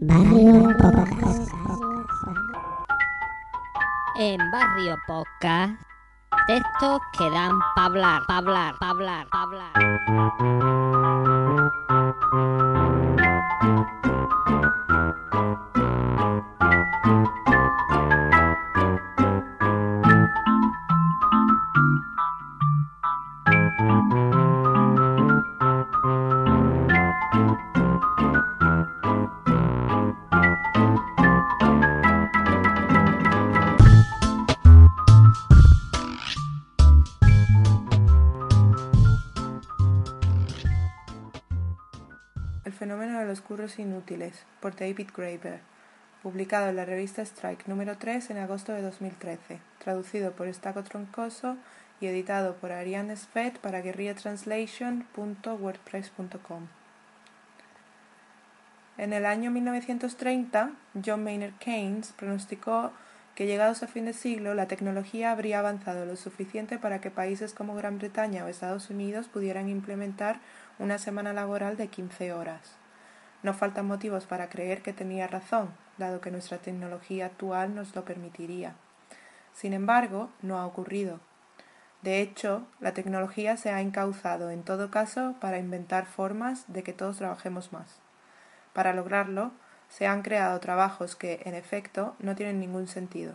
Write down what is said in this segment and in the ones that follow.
Barrio Podcast. En Barrio Podcast, textos que dan pa' hablar, pa' hablar, pa' hablar, pa' hablar. Inútiles, por David Graeber, publicado en la revista Strike número 3 en agosto de 2013, traducido por Estaco Troncoso y editado por Ariane Svet para guerrillatranslation.wordpress.com. En el año 1930, John Maynard Keynes pronosticó que llegados a fin de siglo la tecnología habría avanzado lo suficiente para que países como Gran Bretaña o Estados Unidos pudieran implementar una semana laboral de 15 horas. No faltan motivos para creer que tenía razón, dado que nuestra tecnología actual nos lo permitiría. Sin embargo, no ha ocurrido. De hecho, la tecnología se ha encauzado en todo caso para inventar formas de que todos trabajemos más. Para lograrlo, se han creado trabajos que, en efecto, no tienen ningún sentido.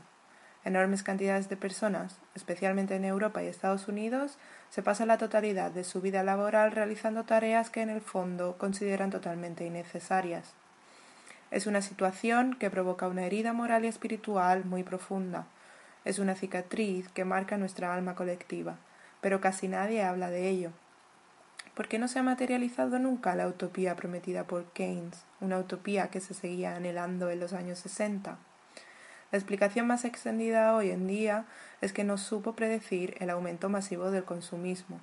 Enormes cantidades de personas, especialmente en Europa y Estados Unidos, se pasan la totalidad de su vida laboral realizando tareas que en el fondo consideran totalmente innecesarias. Es una situación que provoca una herida moral y espiritual muy profunda. Es una cicatriz que marca nuestra alma colectiva, pero casi nadie habla de ello. ¿Por qué no se ha materializado nunca la utopía prometida por Keynes, una utopía que se seguía anhelando en los años sesenta? La explicación más extendida hoy en día es que no supo predecir el aumento masivo del consumismo.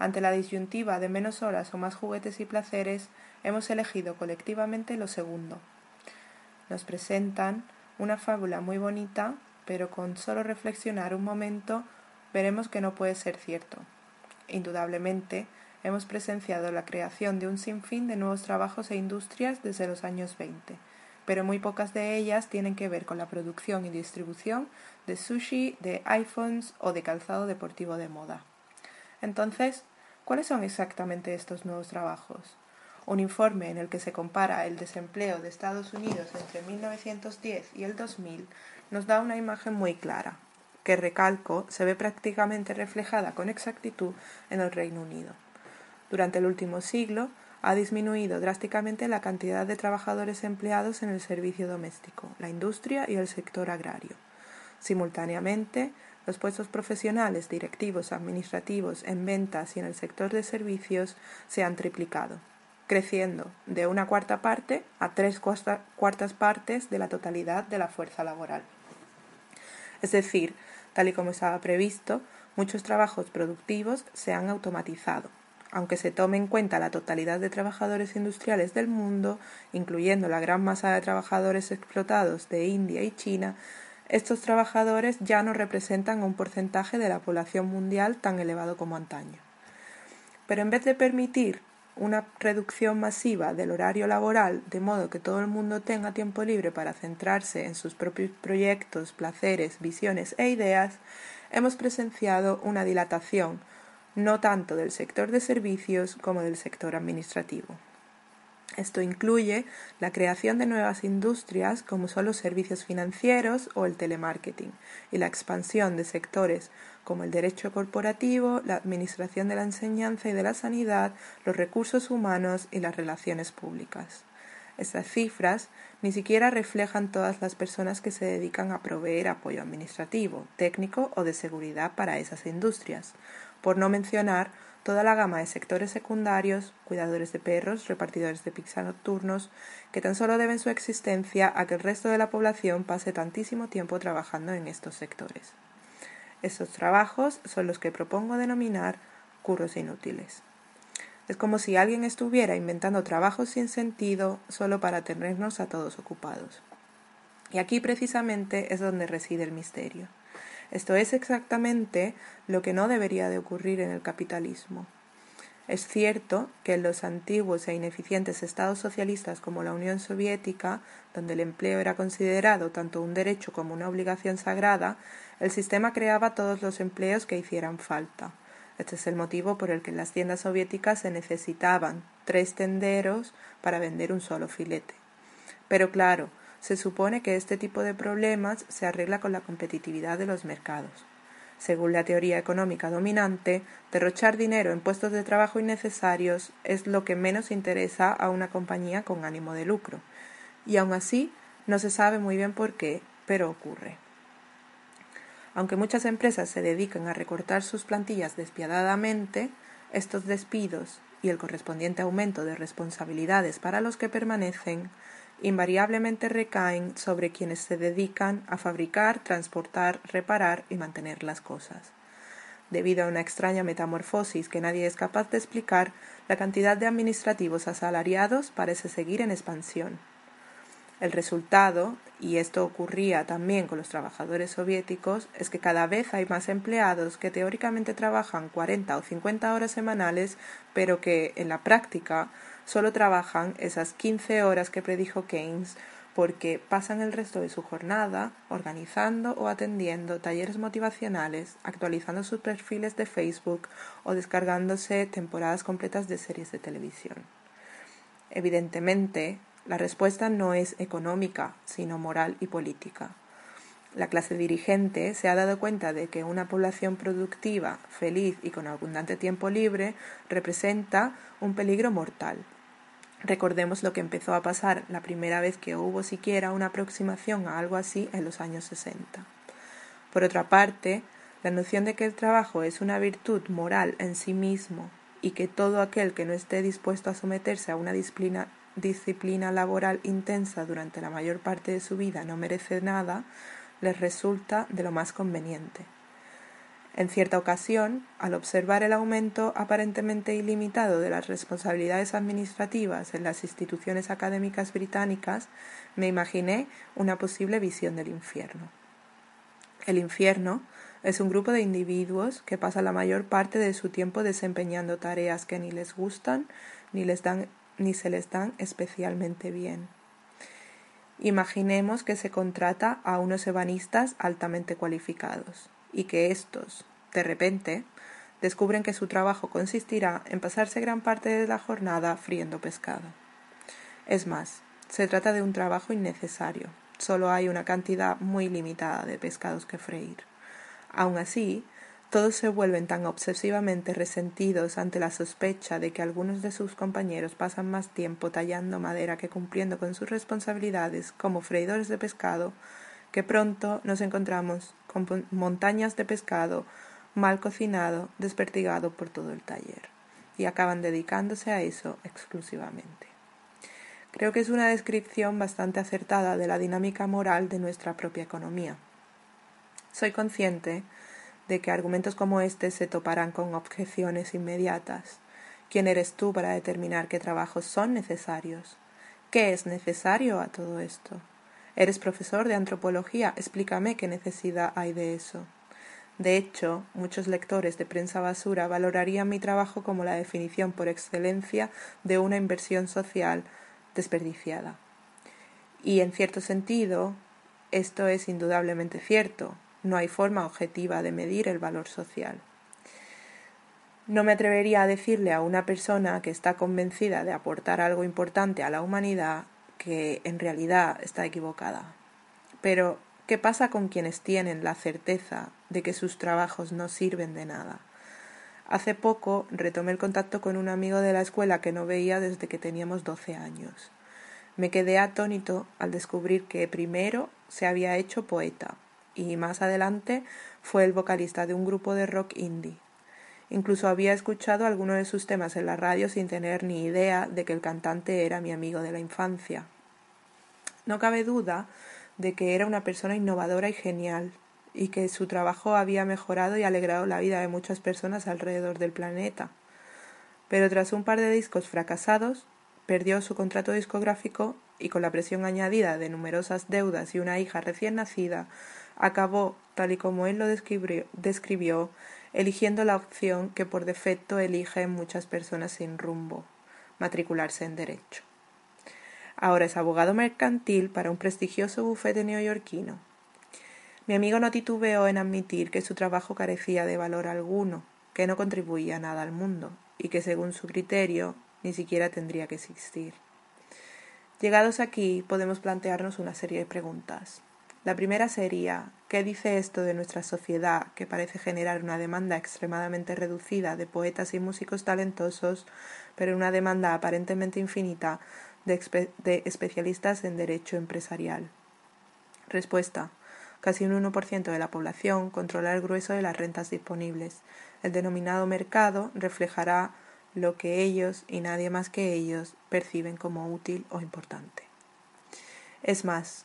Ante la disyuntiva de menos horas o más juguetes y placeres, hemos elegido colectivamente lo segundo. Nos presentan una fábula muy bonita, pero con solo reflexionar un momento veremos que no puede ser cierto. Indudablemente, hemos presenciado la creación de un sinfín de nuevos trabajos e industrias desde los años 20, pero muy pocas de ellas tienen que ver con la producción y distribución de sushi, de iPhones o de calzado deportivo de moda. Entonces, ¿cuáles son exactamente estos nuevos trabajos? Un informe en el que se compara el desempleo de Estados Unidos entre 1910 y el 2000 nos da una imagen muy clara, que recalco se ve prácticamente reflejada con exactitud en el Reino Unido. Durante el último siglo ha disminuido drásticamente la cantidad de trabajadores empleados en el servicio doméstico, la industria y el sector agrario. Simultáneamente, los puestos profesionales, directivos, administrativos, en ventas y en el sector de servicios se han triplicado, creciendo de una cuarta parte a tres cuartas partes de la totalidad de la fuerza laboral. Es decir, tal y como estaba previsto, muchos trabajos productivos se han automatizado, aunque se tome en cuenta la totalidad de trabajadores industriales del mundo, incluyendo la gran masa de trabajadores explotados de India y China, estos trabajadores ya no representan un porcentaje de la población mundial tan elevado como antaño. Pero en vez de permitir una reducción masiva del horario laboral de modo que todo el mundo tenga tiempo libre para centrarse en sus propios proyectos, placeres, visiones e ideas, hemos presenciado una dilatación no tanto del sector de servicios como del sector administrativo. Esto incluye la creación de nuevas industrias como son los servicios financieros o el telemarketing y la expansión de sectores como el derecho corporativo, la administración de la enseñanza y de la sanidad, los recursos humanos y las relaciones públicas. Estas cifras ni siquiera reflejan todas las personas que se dedican a proveer apoyo administrativo, técnico o de seguridad para esas industrias, por no mencionar toda la gama de sectores secundarios, cuidadores de perros, repartidores de pizza nocturnos, que tan solo deben su existencia a que el resto de la población pase tantísimo tiempo trabajando en estos sectores. Estos trabajos son los que propongo denominar curros inútiles. Es como si alguien estuviera inventando trabajos sin sentido solo para tenernos a todos ocupados. Y aquí precisamente es donde reside el misterio. Esto es exactamente lo que no debería de ocurrir en el capitalismo. Es cierto que en los antiguos e ineficientes estados socialistas como la Unión Soviética, donde el empleo era considerado tanto un derecho como una obligación sagrada, el sistema creaba todos los empleos que hicieran falta. Este es el motivo por el que en las tiendas soviéticas se necesitaban tres tenderos para vender un solo filete. Pero claro, se supone que este tipo de problemas se arregla con la competitividad de los mercados. Según la teoría económica dominante, derrochar dinero en puestos de trabajo innecesarios es lo que menos interesa a una compañía con ánimo de lucro. Y aun así, no se sabe muy bien por qué, pero ocurre. Aunque muchas empresas se dedican a recortar sus plantillas despiadadamente, estos despidos y el correspondiente aumento de responsabilidades para los que permanecen invariablemente recaen sobre quienes se dedican a fabricar, transportar, reparar y mantener las cosas. Debido a una extraña metamorfosis que nadie es capaz de explicar, la cantidad de administrativos asalariados parece seguir en expansión. El resultado, y esto ocurría también con los trabajadores soviéticos, es que cada vez hay más empleados que teóricamente trabajan 40 o 50 horas semanales, pero que en la práctica solo trabajan esas 15 horas que predijo Keynes porque pasan el resto de su jornada organizando o atendiendo talleres motivacionales, actualizando sus perfiles de Facebook o descargándose temporadas completas de series de televisión. Evidentemente, la respuesta no es económica, sino moral y política. La clase dirigente se ha dado cuenta de que una población productiva, feliz y con abundante tiempo libre representa un peligro mortal. Recordemos lo que empezó a pasar la primera vez que hubo siquiera una aproximación a algo así en los años 60. Por otra parte, la noción de que el trabajo es una virtud moral en sí mismo y que todo aquel que no esté dispuesto a someterse a una disciplina disciplina laboral intensa durante la mayor parte de su vida no merece nada, les resulta de lo más conveniente. En cierta ocasión, al observar el aumento aparentemente ilimitado de las responsabilidades administrativas en las instituciones académicas británicas, me imaginé una posible visión del infierno. El infierno es un grupo de individuos que pasa la mayor parte de su tiempo desempeñando tareas que ni les gustan ni les dan ni se les dan especialmente bien. Imaginemos que se contrata a unos ebanistas altamente cualificados y que éstos, de repente, descubren que su trabajo consistirá en pasarse gran parte de la jornada friendo pescado. Es más, se trata de un trabajo innecesario. Solo hay una cantidad muy limitada de pescados que freír. Aun así, todos se vuelven tan obsesivamente resentidos ante la sospecha de que algunos de sus compañeros pasan más tiempo tallando madera que cumpliendo con sus responsabilidades como freidores de pescado, que pronto nos encontramos con montañas de pescado mal cocinado, despertigado por todo el taller, y acaban dedicándose a eso exclusivamente. Creo que es una descripción bastante acertada de la dinámica moral de nuestra propia economía. Soy consciente de que argumentos como este se toparán con objeciones inmediatas. ¿Quién eres tú para determinar qué trabajos son necesarios? ¿Qué es necesario a todo esto? Eres profesor de antropología, explícame qué necesidad hay de eso. De hecho, muchos lectores de prensa basura valorarían mi trabajo como la definición por excelencia de una inversión social desperdiciada. Y en cierto sentido, esto es indudablemente cierto. No hay forma objetiva de medir el valor social. No me atrevería a decirle a una persona que está convencida de aportar algo importante a la humanidad que en realidad está equivocada. Pero, ¿qué pasa con quienes tienen la certeza de que sus trabajos no sirven de nada? Hace poco retomé el contacto con un amigo de la escuela que no veía desde que teníamos doce años. Me quedé atónito al descubrir que primero se había hecho poeta y más adelante fue el vocalista de un grupo de rock indie. Incluso había escuchado algunos de sus temas en la radio sin tener ni idea de que el cantante era mi amigo de la infancia. No cabe duda de que era una persona innovadora y genial, y que su trabajo había mejorado y alegrado la vida de muchas personas alrededor del planeta. Pero tras un par de discos fracasados, perdió su contrato discográfico y con la presión añadida de numerosas deudas y una hija recién nacida, acabó, tal y como él lo describió, eligiendo la opción que por defecto eligen muchas personas sin rumbo, matricularse en derecho. Ahora es abogado mercantil para un prestigioso bufete neoyorquino. Mi amigo no titubeó en admitir que su trabajo carecía de valor alguno, que no contribuía nada al mundo y que según su criterio ni siquiera tendría que existir. Llegados aquí podemos plantearnos una serie de preguntas. La primera sería, ¿qué dice esto de nuestra sociedad que parece generar una demanda extremadamente reducida de poetas y músicos talentosos, pero una demanda aparentemente infinita de, especialistas en derecho empresarial? Respuesta. Casi un 1% de la población controla el grueso de las rentas disponibles. El denominado mercado reflejará lo que ellos y nadie más que ellos perciben como útil o importante. Es más,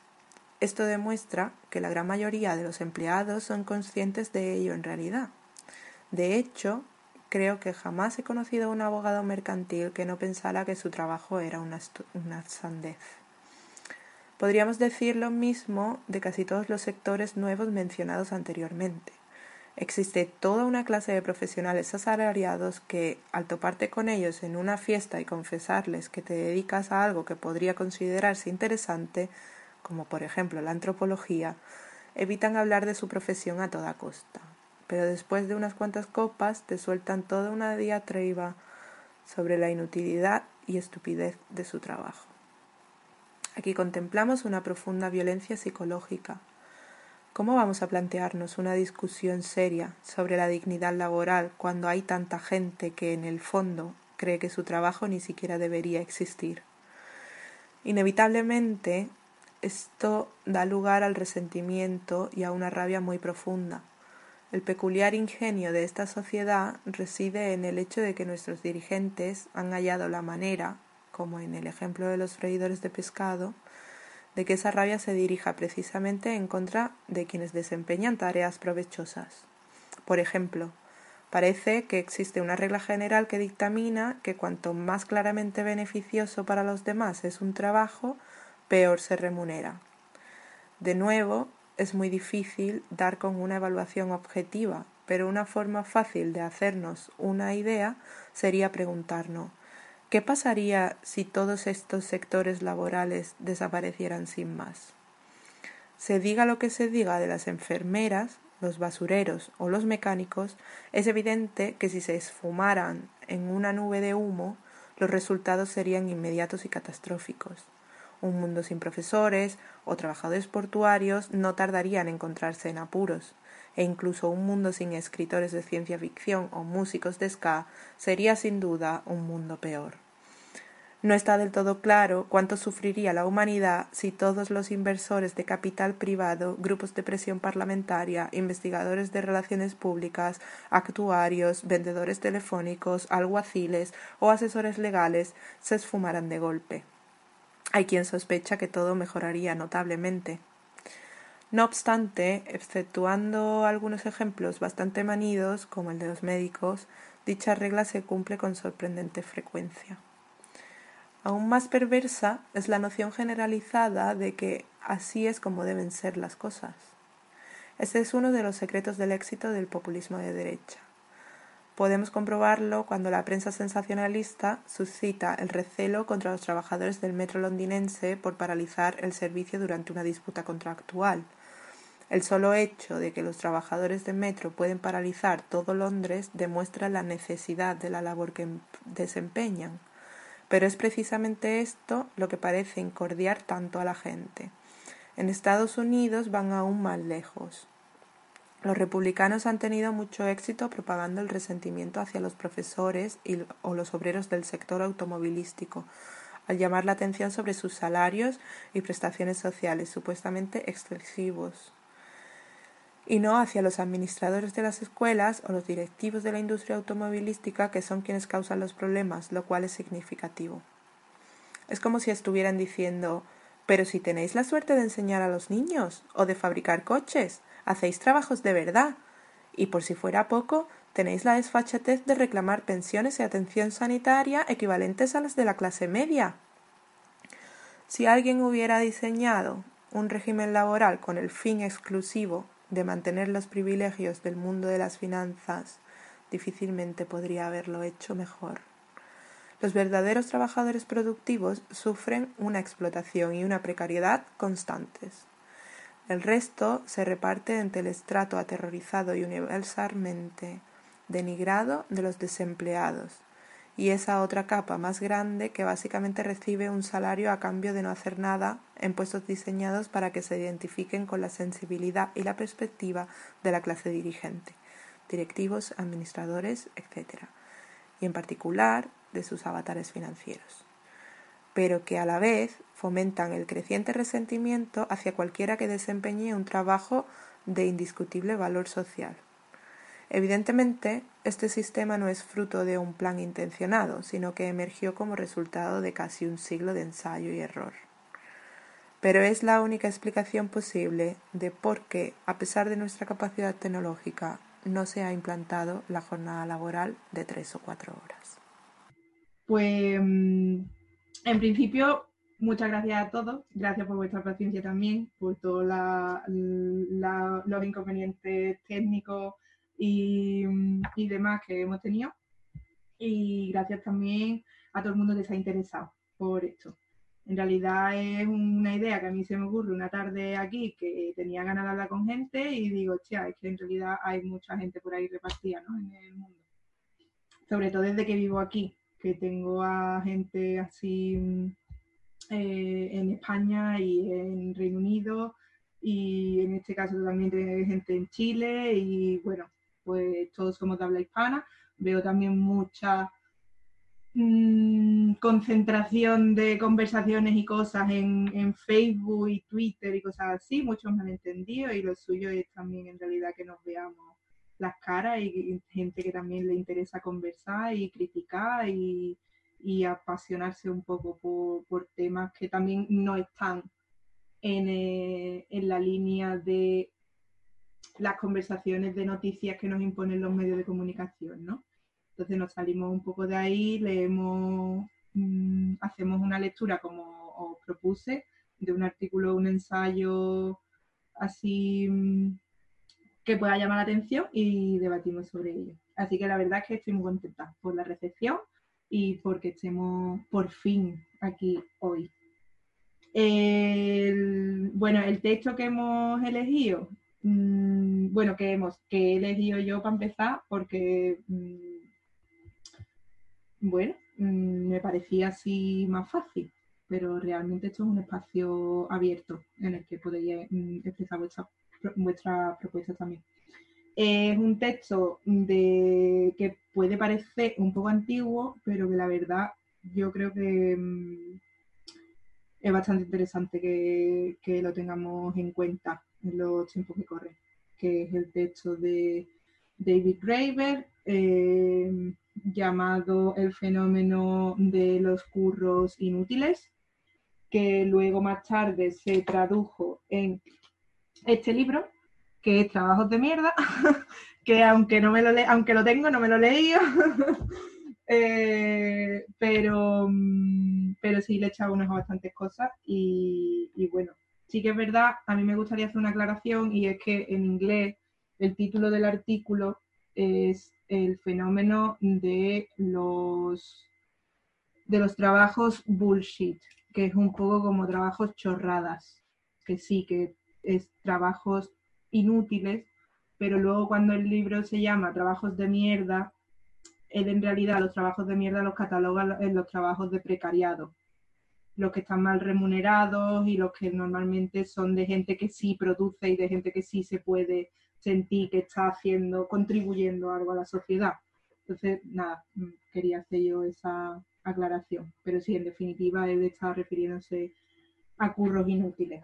esto demuestra que la gran mayoría de los empleados son conscientes de ello en realidad. De hecho, creo que jamás he conocido a un abogado mercantil que no pensara que su trabajo era una, una sandez. Podríamos decir lo mismo de casi todos los sectores nuevos mencionados anteriormente. Existe toda una clase de profesionales asalariados que, al toparte con ellos en una fiesta y confesarles que te dedicas a algo que podría considerarse interesante, como por ejemplo la antropología, evitan hablar de su profesión a toda costa. Pero después de unas cuantas copas te sueltan toda una diatriba sobre la inutilidad y estupidez de su trabajo. Aquí contemplamos una profunda violencia psicológica. ¿Cómo vamos a plantearnos una discusión seria sobre la dignidad laboral cuando hay tanta gente que en el fondo cree que su trabajo ni siquiera debería existir? Inevitablemente, esto da lugar al resentimiento y a una rabia muy profunda. El peculiar ingenio de esta sociedad reside en el hecho de que nuestros dirigentes han hallado la manera, como en el ejemplo de los freidores de pescado, de que esa rabia se dirija precisamente en contra de quienes desempeñan tareas provechosas. Por ejemplo, parece que existe una regla general que dictamina que cuanto más claramente beneficioso para los demás es un trabajo, peor se remunera. De nuevo, es muy difícil dar con una evaluación objetiva, pero una forma fácil de hacernos una idea sería preguntarnos ¿Qué pasaría si todos estos sectores laborales desaparecieran sin más? Se diga lo que se diga de las enfermeras, los basureros o los mecánicos, es evidente que si se esfumaran en una nube de humo, los resultados serían inmediatos y catastróficos. Un mundo sin profesores o trabajadores portuarios no tardaría en encontrarse en apuros, e incluso un mundo sin escritores de ciencia ficción o músicos de ska sería sin duda un mundo peor. No está del todo claro cuánto sufriría la humanidad si todos los inversores de capital privado, grupos de presión parlamentaria, investigadores de relaciones públicas, actuarios, vendedores telefónicos, alguaciles o asesores legales se esfumaran de golpe. Hay quien sospecha que todo mejoraría notablemente. No obstante, exceptuando algunos ejemplos bastante manidos, como el de los médicos, dicha regla se cumple con sorprendente frecuencia. Aún más perversa es la noción generalizada de que así es como deben ser las cosas. Este es uno de los secretos del éxito del populismo de derecha. Podemos comprobarlo cuando la prensa sensacionalista suscita el recelo contra los trabajadores del metro londinense por paralizar el servicio durante una disputa contractual, el solo hecho de que los trabajadores de metro pueden paralizar todo Londres demuestra la necesidad de la labor que em-, desempeñan. Pero es precisamente esto lo que parece incordiar tanto a la gente. En Estados Unidos van aún más lejos. Los republicanos han tenido mucho éxito propagando el resentimiento hacia los profesores y, o los obreros del sector automovilístico, al llamar la atención sobre sus salarios y prestaciones sociales supuestamente excesivos y no hacia los administradores de las escuelas o los directivos de la industria automovilística que son quienes causan los problemas, lo cual es significativo. Es como si estuvieran diciendo pero si tenéis la suerte de enseñar a los niños o de fabricar coches, hacéis trabajos de verdad. Y por si fuera poco, tenéis la desfachatez de reclamar pensiones y atención sanitaria equivalentes a las de la clase media. Si alguien hubiera diseñado un régimen laboral con el fin exclusivo de mantener los privilegios del mundo de las finanzas, difícilmente podría haberlo hecho mejor. Los verdaderos trabajadores productivos sufren una explotación y una precariedad constantes. El resto se reparte entre el estrato aterrorizado y universalmente denigrado de los desempleados, y esa otra capa más grande que básicamente recibe un salario a cambio de no hacer nada en puestos diseñados para que se identifiquen con la sensibilidad y la perspectiva de la clase dirigente, directivos, administradores, etc. Y en particular de sus avatares financieros pero que a la vez fomentan el creciente resentimiento hacia cualquiera que desempeñe un trabajo de indiscutible valor social. Evidentemente, este sistema no es fruto de un plan intencionado, sino que emergió como resultado de casi un siglo de ensayo y error. Pero es la única explicación posible de por qué, a pesar de nuestra capacidad tecnológica, no se ha implantado la jornada laboral de tres o cuatro horas. Pues, mm, en principio, muchas gracias a todos. Gracias por vuestra paciencia también, por todos los inconvenientes técnicos y, demás que hemos tenido. Y gracias también a todo el mundo que se ha interesado por esto. En realidad es una idea que a mí se me ocurre una tarde aquí que tenía ganas de hablar con gente y digo, hostia, es que en realidad hay mucha gente por ahí repartida ¿no? en el mundo. Sobre todo desde que vivo aquí, que tengo a gente así eh, en España y en Reino Unido y en este caso también tengo gente en Chile y bueno, pues todos somos de habla hispana. Veo también mucha mm, concentración de conversaciones y cosas en, en, Facebook y Twitter y cosas así. Muchos me entendido y lo suyo es también en realidad que nos veamos las caras y, gente que también le interesa conversar y criticar y, apasionarse un poco por, temas que también no están en, eh, en la línea de las conversaciones de noticias que nos imponen los medios de comunicación, ¿no? Entonces nos salimos un poco de ahí, leemos, mm, hacemos una lectura como os propuse, de un artículo, un ensayo así mm, que pueda llamar la atención y debatimos sobre ello. Así que la verdad es que estoy muy contenta por la recepción y porque estemos por fin aquí hoy. bueno, el texto que hemos elegido Mm, bueno, que hemos, que he elegido yo para empezar, porque mm, bueno, mm, me parecía así más fácil, pero realmente esto es un espacio abierto en el que podéis expresar vuestras vuestra propuestas también. Es un texto de, que puede parecer un poco antiguo, pero que la verdad yo creo que es bastante interesante que, que lo tengamos en cuenta en los tiempos que corren, que es el texto de David Graeber, eh, llamado El fenómeno de los curros inútiles, que luego más tarde se tradujo en este libro, que es Trabajos de mierda, que aunque no me lo le aunque lo tengo, no me lo he leído. Eh, pero, mm, pero sí le he echado unas bastantes cosas y, y bueno, Sí que es verdad, a mí me gustaría hacer una aclaración y es que en inglés el título del artículo es el fenómeno de los de los trabajos bullshit, que es un poco como trabajos chorradas, que sí, que es trabajos inútiles, pero luego cuando el libro se llama Trabajos de mierda, él en realidad los trabajos de mierda los cataloga en los trabajos de precariado, los que están mal remunerados y los que normalmente son de gente que sí produce y de gente que sí se puede sentir que está haciendo, contribuyendo algo a la sociedad. Entonces, nada, mm, quería hacer yo esa aclaración. Pero sí, en definitiva, él está refiriéndose a curros inútiles.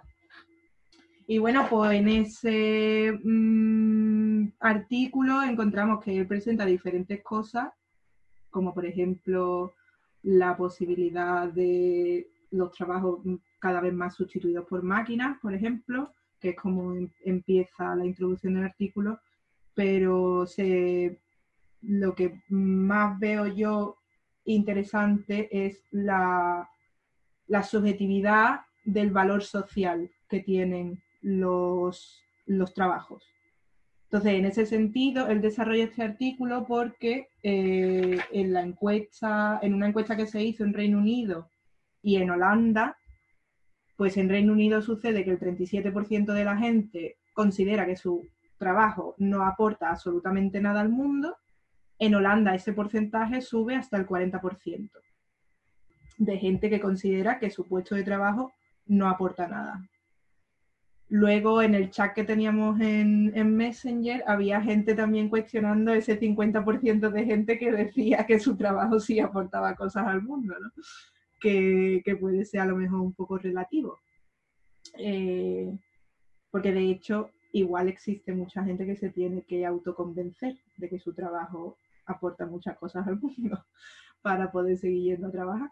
Y bueno, pues en ese mm, artículo encontramos que él presenta diferentes cosas, como por ejemplo la posibilidad de los trabajos cada vez más sustituidos por máquinas, por ejemplo, que es como em, empieza la introducción del artículo, pero lo que más veo yo interesante es la, la subjetividad del valor social que tienen los, trabajos. Entonces, en ese sentido, él desarrolla este artículo porque eh, en la encuesta, en una encuesta que se hizo en Reino Unido y en Holanda, pues en Reino Unido sucede que el 37% de la gente considera que su trabajo no aporta absolutamente nada al mundo. En Holanda ese porcentaje sube hasta el 40% de gente que considera que su puesto de trabajo no aporta nada. Luego en el chat que teníamos en, Messenger había gente también cuestionando ese 50% de gente que decía que su trabajo sí aportaba cosas al mundo, ¿no? que, puede ser a lo mejor un poco relativo. Eh, porque de hecho igual existe mucha gente que se tiene que autoconvencer de que su trabajo aporta muchas cosas al mundo para poder seguir yendo a trabajar.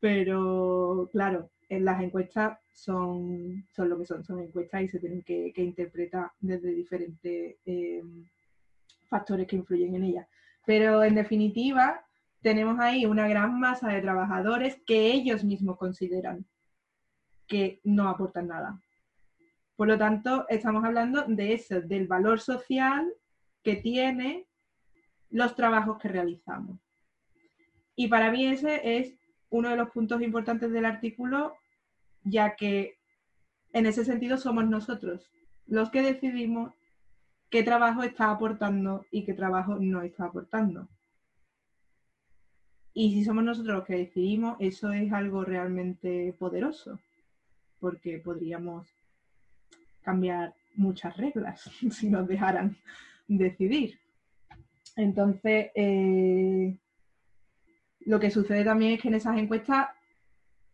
Pero claro, las encuestas son, son lo que son, son encuestas y se tienen que, interpretar desde diferentes eh, factores que influyen en ellas. Pero en definitiva, tenemos ahí una gran masa de trabajadores que ellos mismos consideran que no aportan nada. Por lo tanto, estamos hablando de eso, del valor social que tiene los trabajos que realizamos. Y para mí ese es uno de los puntos importantes del artículo ya que en ese sentido somos nosotros los que decidimos qué trabajo está aportando y qué trabajo no está aportando. Y si somos nosotros los que decidimos, eso es algo realmente poderoso, porque podríamos cambiar muchas reglas si nos dejaran decidir. Entonces, eh, lo que sucede también es que en esas encuestas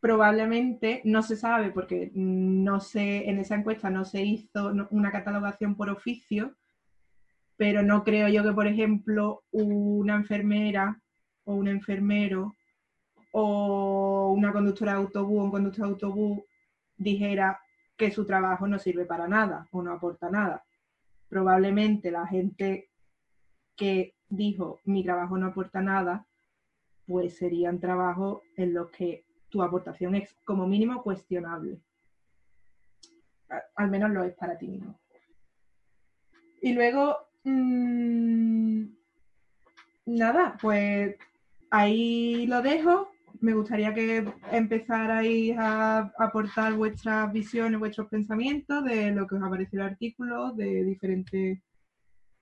probablemente no se sabe porque no sé, en esa encuesta no se hizo una catalogación por oficio, pero no creo yo que, por ejemplo, una enfermera o un enfermero o una conductora de autobús o un conductor de autobús dijera que su trabajo no sirve para nada o no aporta nada. Probablemente la gente que dijo mi trabajo no aporta nada, pues serían trabajos en los que tu aportación es como mínimo cuestionable. Al menos lo es para ti mismo. Y luego, mm, nada, pues ahí lo dejo. Me gustaría que empezarais a aportar vuestras visiones, vuestros pensamientos de lo que os ha parecido el artículo, de diferentes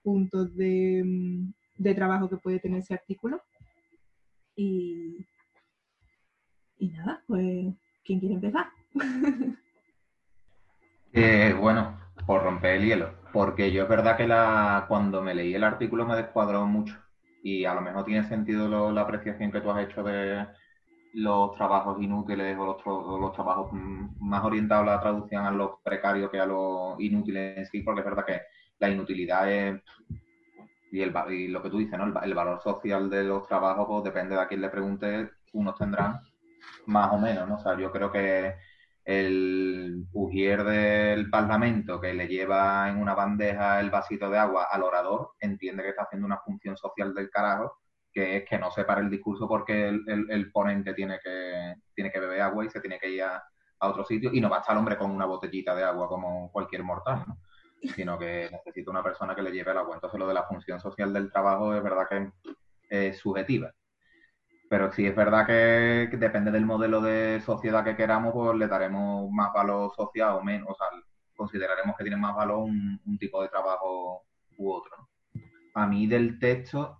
puntos de, mm, de trabajo que puede tener ese artículo. Y, y nada, pues, ¿quién quiere empezar? Eh, bueno, por romper el hielo, porque yo es verdad que la, cuando me leí el artículo me descuadró mucho y a lo mejor tiene sentido la apreciación que tú has hecho de los trabajos inútiles o los, trabajos más orientados a la traducción a los precarios que a los inútiles en sí, porque es verdad que la inutilidad es y, el, y lo que tú dices, ¿no? El, el, valor social de los trabajos, pues depende de a quién le pregunte, unos tendrán más o menos, ¿no? O sea, yo creo que el ujier del Parlamento que le lleva en una bandeja el vasito de agua al orador entiende que está haciendo una función social del carajo, que es que no se pare el discurso porque el, ponente tiene que, tiene que beber agua y se tiene que ir a, otro sitio y no va a estar el hombre con una botellita de agua como cualquier mortal. Sino que necesita una persona que le lleve el agua. Entonces lo de la función social del trabajo es verdad que es subjetiva. Pero sí es verdad que, depende del modelo de sociedad que queramos, pues le daremos más valor social o menos. O sea, consideraremos que tiene más valor un, tipo de trabajo u otro. A mí del texto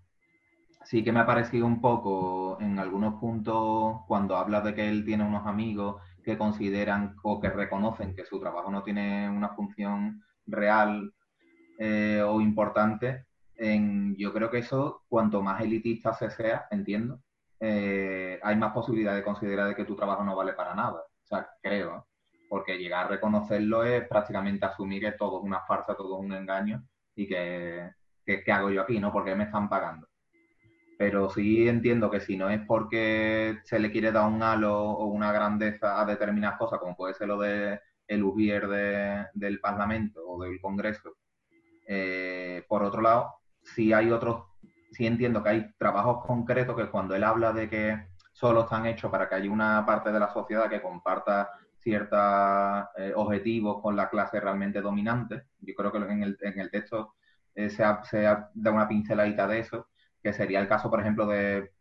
sí que me ha parecido un poco en algunos puntos cuando habla de que él tiene unos amigos que consideran o que reconocen que su trabajo no tiene una función real eh, o importante. En, yo creo que eso, cuanto más elitista se sea, entiendo, eh, hay más posibilidad de considerar de que tu trabajo no vale para nada. O sea, creo. Porque llegar a reconocerlo es prácticamente asumir que todo es una farsa, todo es un engaño y que, ¿qué hago yo aquí? ¿No? Porque me están pagando. Pero sí entiendo que si no es porque se le quiere dar un halo o una grandeza a determinadas cosas, como puede ser lo de el Ubier del Parlamento o del Congreso, eh, por otro lado, si hay otros sí entiendo que hay trabajos concretos que cuando él habla de que solo están hechos para que haya una parte de la sociedad que comparta ciertos eh, objetivos con la clase realmente dominante, yo creo que en el, en el texto eh, se, ha, se ha dado una pinceladita de eso, que sería el caso, por ejemplo, de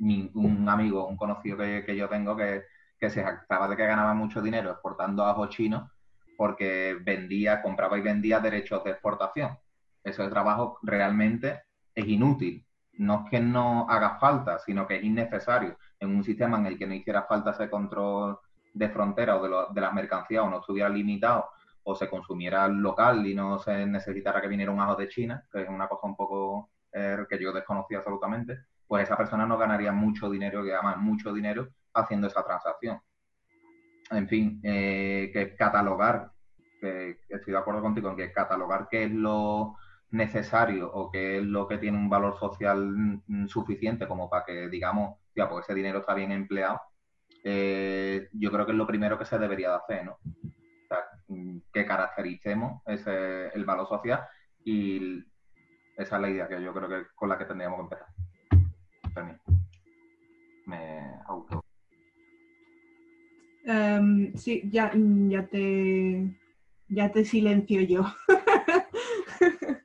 un amigo, un conocido que, yo tengo que, que se jactaba de que ganaba mucho dinero exportando ajo chino porque vendía, compraba y vendía derechos de exportación. Ese trabajo realmente es inútil. No es que no haga falta, sino que es innecesario en un sistema en el que no hiciera falta ese control de frontera o de, las mercancías o no estuviera limitado o se consumiera local y no se necesitara que viniera un ajo de China, que es una cosa un poco eh, que yo desconocía absolutamente, pues esa persona no ganaría mucho dinero, que además mucho dinero, haciendo esa transacción. En fin, eh, que catalogar, que estoy de acuerdo contigo en que catalogar qué es lo necesario o qué es lo que tiene un valor social suficiente como para que digamos, ya, pues ese dinero está bien empleado, eh, yo creo que es lo primero que se debería de hacer, ¿no? que caractericemos ese, el valor social y esa es la idea que yo creo que con la que tendríamos que empezar. Me auto. Em, sí, ya, ya te ya te silencio yo.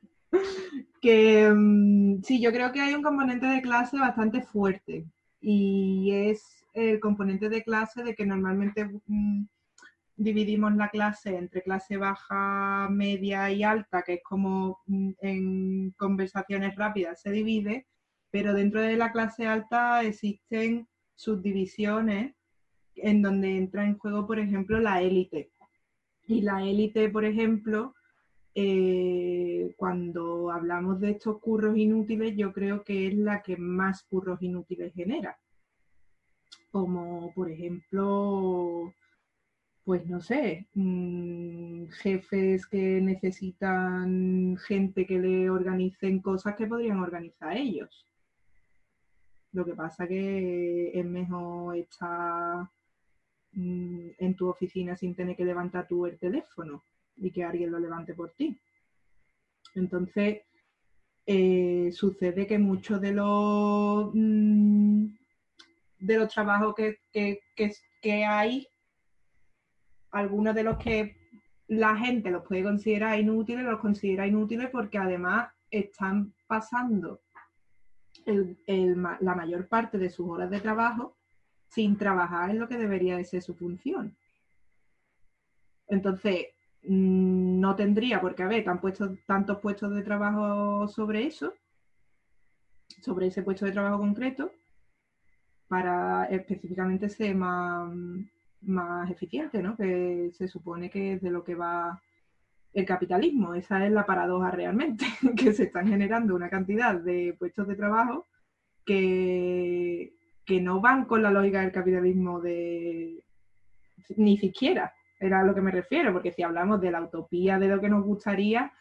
que em, sí, yo creo que hay un componente de clase bastante fuerte y es el componente de clase de que normalmente mm, dividimos la clase entre clase baja, media y alta, que es como mm, en conversaciones rápidas se divide, pero dentro de la clase alta existen subdivisiones en donde entra en juego, por ejemplo, la élite. Y la élite, por ejemplo, eh, cuando hablamos de estos curros inútiles, yo creo que es la que más curros inútiles genera. Como, por ejemplo, pues no sé, mm, jefes que necesitan gente que le organicen cosas que podrían organizar ellos. Lo que pasa que es mejor estar mm, en tu oficina sin tener que levantar tú el teléfono y que alguien lo levante por ti. Entonces, eh, sucede que muchos de los mm, de los trabajos que, que hay algunos de los que la gente los puede considerar inútiles, los considera inútiles porque además están pasando la mayor parte de sus horas de trabajo sin trabajar en lo que debería de ser su función. Entonces, mm, no tendría por qué haber tan puesto, tantos puestos de trabajo sobre eso, sobre ese puesto de trabajo concreto, para específicamente ser más, más eficiente, ¿no? Que se supone que es de lo que va el capitalismo. Esa es la paradoja realmente, que se están generando una cantidad de puestos de trabajo que, que no van con la lógica del capitalismo de ni siquiera. Era a lo que me refiero, porque si hablamos de la utopía de lo que nos gustaría,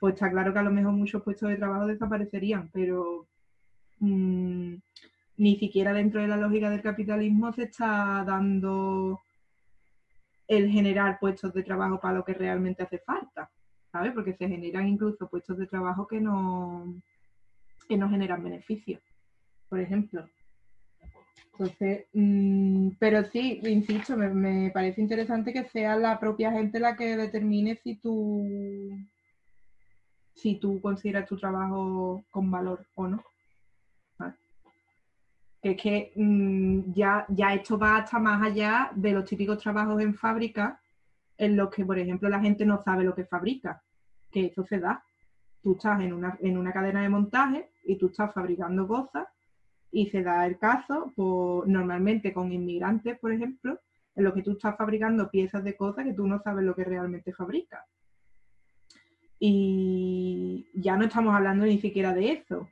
pues está claro que a lo mejor muchos puestos de trabajo desaparecerían, pero mm, ni siquiera dentro de la lógica del capitalismo se está dando el generar puestos de trabajo para lo que realmente hace falta, ¿sabes? Porque se generan incluso puestos de trabajo que no, que no generan beneficios, por ejemplo. Entonces, mm, pero sí, insisto, me, parece interesante que sea la propia gente la que determine si tú, si tú consideras tu trabajo con valor o no que es que mm, ya, ya esto va hasta más allá de los típicos trabajos en fábrica en los que, por ejemplo, la gente no sabe lo que fabrica, que eso se da. Tú estás en una, en una cadena de montaje y tú estás fabricando cosas y se da el caso, pues, normalmente con inmigrantes, por ejemplo, en los que tú estás fabricando piezas de cosas que tú no sabes lo que realmente fabricas. Y ya no estamos hablando ni siquiera de eso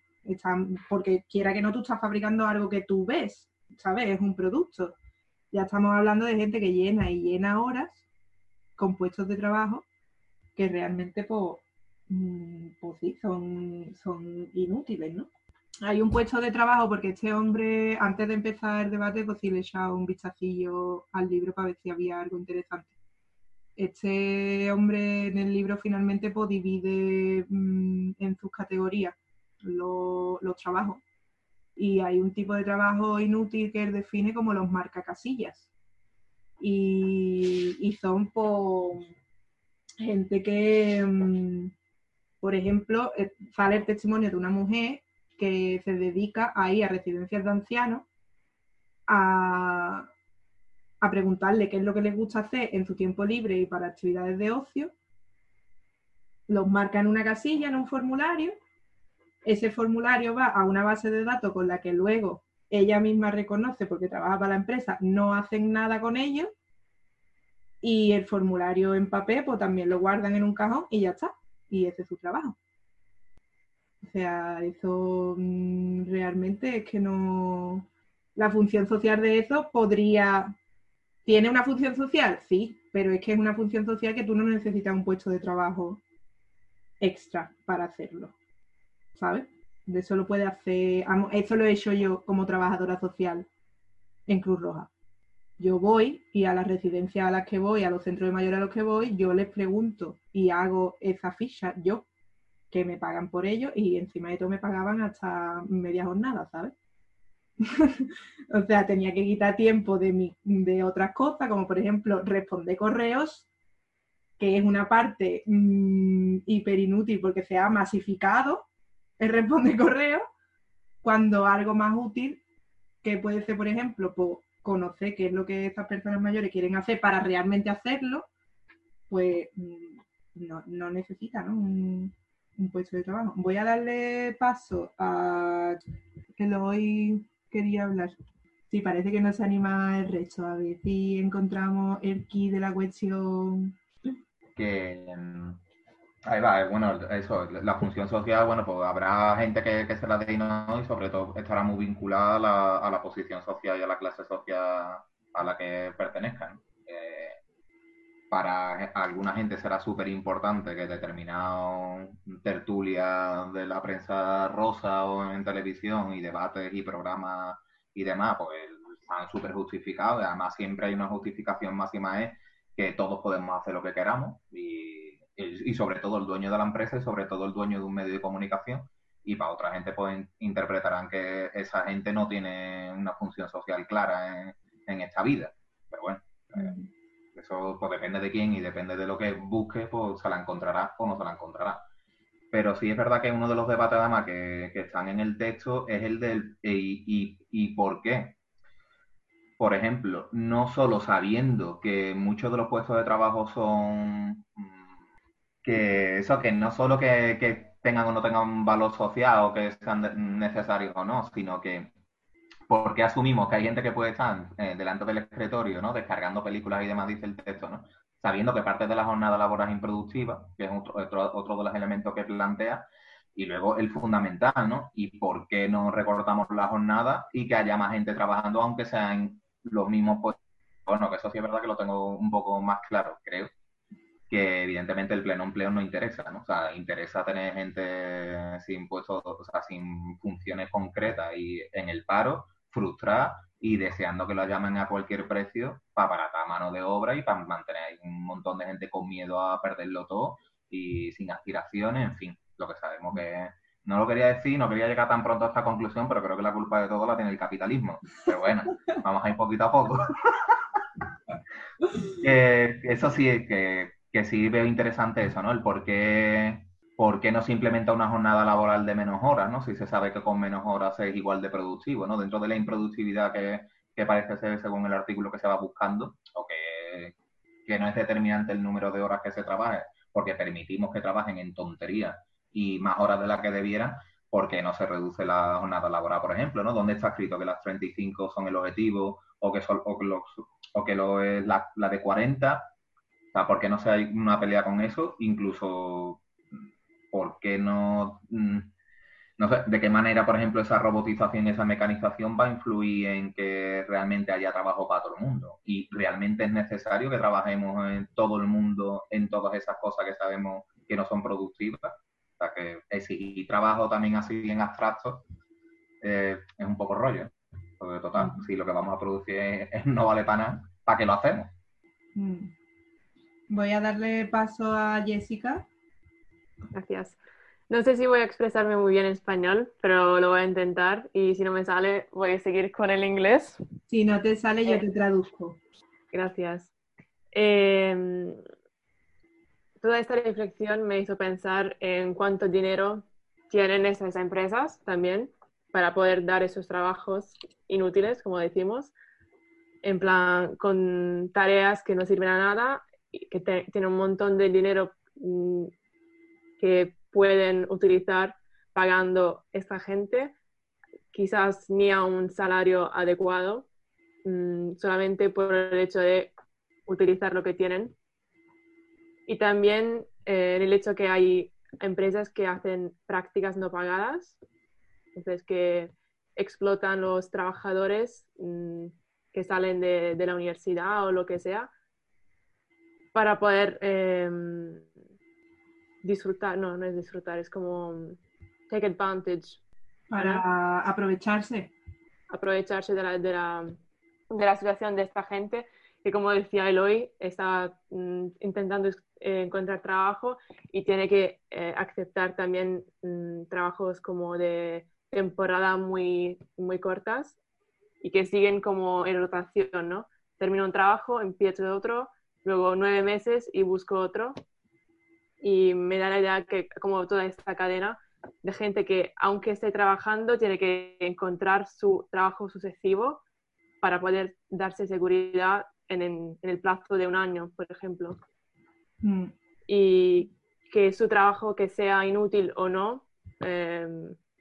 porque quiera que no, tú estás fabricando algo que tú ves, ¿sabes? Es un producto. Ya estamos hablando de gente que llena y llena horas con puestos de trabajo que realmente, pues, mm, pues sí, son, son inútiles, ¿no? Hay un puesto de trabajo porque este hombre, antes de empezar el debate, pues sí le he echado un vistacillo al libro para ver si había algo interesante. Este hombre en el libro finalmente pues, divide mm, en sus categorías los trabajos. Y hay un tipo de trabajo inútil que él define como los marcacasillas. Y, y son por gente que, mm, por ejemplo, eh, sale el testimonio de una mujer que se dedica a ir a residencias de ancianos a, a preguntarle qué es lo que les gusta hacer en su tiempo libre y para actividades de ocio. Los marca en una casilla, en un formulario. Ese formulario va a una base de datos con la que luego ella misma reconoce, porque trabaja para la empresa, no hacen nada con ellos. Y el formulario en papel, pues también lo guardan en un cajón y ya está. Y ese es su trabajo. O sea, eso mm, realmente es que no. La función social de eso podría. ¿Tiene una función social? Sí, pero es que es una función social que tú no necesitas un puesto de trabajo extra para hacerlo. ¿Sabes? Eso lo puede hacer. Eso lo he hecho yo como trabajadora social en Cruz Roja. Yo voy y a las residencias a las que voy, a los centros de mayores a los que voy, yo les pregunto y hago esa ficha yo, que me pagan por ello y encima de todo me pagaban hasta media jornada, ¿sabes? o sea, tenía que quitar tiempo de, mi, de otras cosas, como por ejemplo responder correos, que es una parte mm, hiper inútil porque se ha masificado el responder correos, cuando algo más útil, que puede ser, por ejemplo, pues, conocer qué es lo que estas personas mayores quieren hacer para realmente hacerlo, pues mm, no, no necesita ¿no? Un puesto de trabajo. Voy a darle paso a que lo hoy quería hablar. Sí, parece que no se anima el resto. A ver si encontramos el key de la cuestión. que mm, ahí va, eh, bueno, eso, la función social, bueno, pues habrá gente que, que se la dé y sobre todo estará muy vinculada a la, a la posición social y a la clase social a la que pertenezcan. Para alguna gente será súper importante que determinado tertulia de la prensa rosa o en televisión y debates y programas y demás, pues están súper justificados. Además, siempre hay una justificación máxima es que todos podemos hacer lo que queramos y, y, sobre todo el dueño de la empresa y sobre todo el dueño de un medio de comunicación. Y para otra gente pues interpretarán que esa gente no tiene una función social clara en, en esta vida. Pero bueno, eh, eso pues depende de quién y depende de lo que busque, pues se la encontrará o no se la encontrará. Pero sí es verdad que uno de los debates además que, que están en el texto es el del y, y, y por qué por ejemplo, no solo sabiendo que muchos de los puestos de trabajo son que eso, que no solo que, que tengan o no tengan un valor social o que sean necesarios o no, sino que porque asumimos que hay gente que puede estar eh, delante del escritorio, ¿no? Descargando películas y demás, dice el texto, ¿no? Sabiendo que parte de la jornada laboral es improductiva, que es otro, otro, otro de los elementos que plantea, y luego el fundamental, ¿no? Y por qué no recortamos la jornada y que haya más gente trabajando, aunque sean los mismos puestos. Bueno, que eso sí es verdad que lo tengo un poco más claro, creo. Que evidentemente el pleno empleo no interesa, ¿no? O sea, interesa tener gente sin puestos, o sea, sin funciones concretas y en el paro, frustrada y deseando que lo llamen a cualquier precio para baratar mano de obra y para mantener un montón de gente con miedo a perderlo todo y sin aspiraciones, en fin, lo que sabemos que no lo quería decir, no quería llegar tan pronto a esta conclusión, pero creo que la culpa de todo la tiene el capitalismo. Pero bueno, vamos a ir poquito a poco. eso sí, que, que, sí veo interesante eso, ¿no? El por qué, por qué no se implementa una jornada laboral de menos horas, ¿no? Si se sabe que con menos horas es igual de productivo, ¿no? Dentro de la improductividad que, que parece ser según el artículo que se va buscando, o que, que no es determinante el número de horas que se trabaje, porque permitimos que trabajen en tonterías y más horas de las que debieran, porque no se reduce la jornada laboral, por ejemplo, ¿no? ¿Dónde está escrito que las 35 son el objetivo o que, son, o que, los, o que lo es la, la, de 40? O sea, ¿por qué no se hay una pelea con eso? Incluso, ¿por qué no...? No sé, de qué manera, por ejemplo, esa robotización y esa mecanización va a influir en que realmente haya trabajo para todo el mundo. Y realmente es necesario que trabajemos en todo el mundo en todas esas cosas que sabemos que no son productivas. O sea, que exigir trabajo también así en abstracto eh, es un poco rollo. Porque total, mm. si lo que vamos a producir es, es no vale para nada, ¿para qué lo hacemos? Mm. Voy a darle paso a Jessica. Gracias. No sé si voy a expresarme muy bien en español, pero lo voy a intentar y si no me sale voy a seguir con el inglés. Si no te sale, yo te traduzco. Gracias. Eh, toda esta reflexión me hizo pensar en cuánto dinero tienen esas empresas también para poder dar esos trabajos inútiles, como decimos, en plan con tareas que no sirven a nada, que tienen un montón de dinero mm, que pueden utilizar pagando esta gente, quizás ni a un salario adecuado, mm, solamente por el hecho de utilizar lo que tienen. Y también eh, el hecho que hay empresas que hacen prácticas no pagadas, entonces que explotan los trabajadores mm, que salen de, la universidad o lo que sea para poder em, disfrutar, no, no es disfrutar, es como take advantage. Para aprovecharse. Aprovecharse de la, de, la, de la situación de esta gente que como decía Eloy, está mm, intentando eh, encontrar trabajo y tiene que eh, aceptar también mm, trabajos como de temporada muy, muy cortas y que siguen como en rotación, ¿no? Termino un trabajo, empiezo otro, luego nueve meses y busco otro. Y me da la idea que como toda esta cadena de gente que aunque esté trabajando tiene que encontrar su trabajo sucesivo para poder darse seguridad en, el plazo de un año, por ejemplo. Mm. Y que su trabajo que sea inútil o no, eh,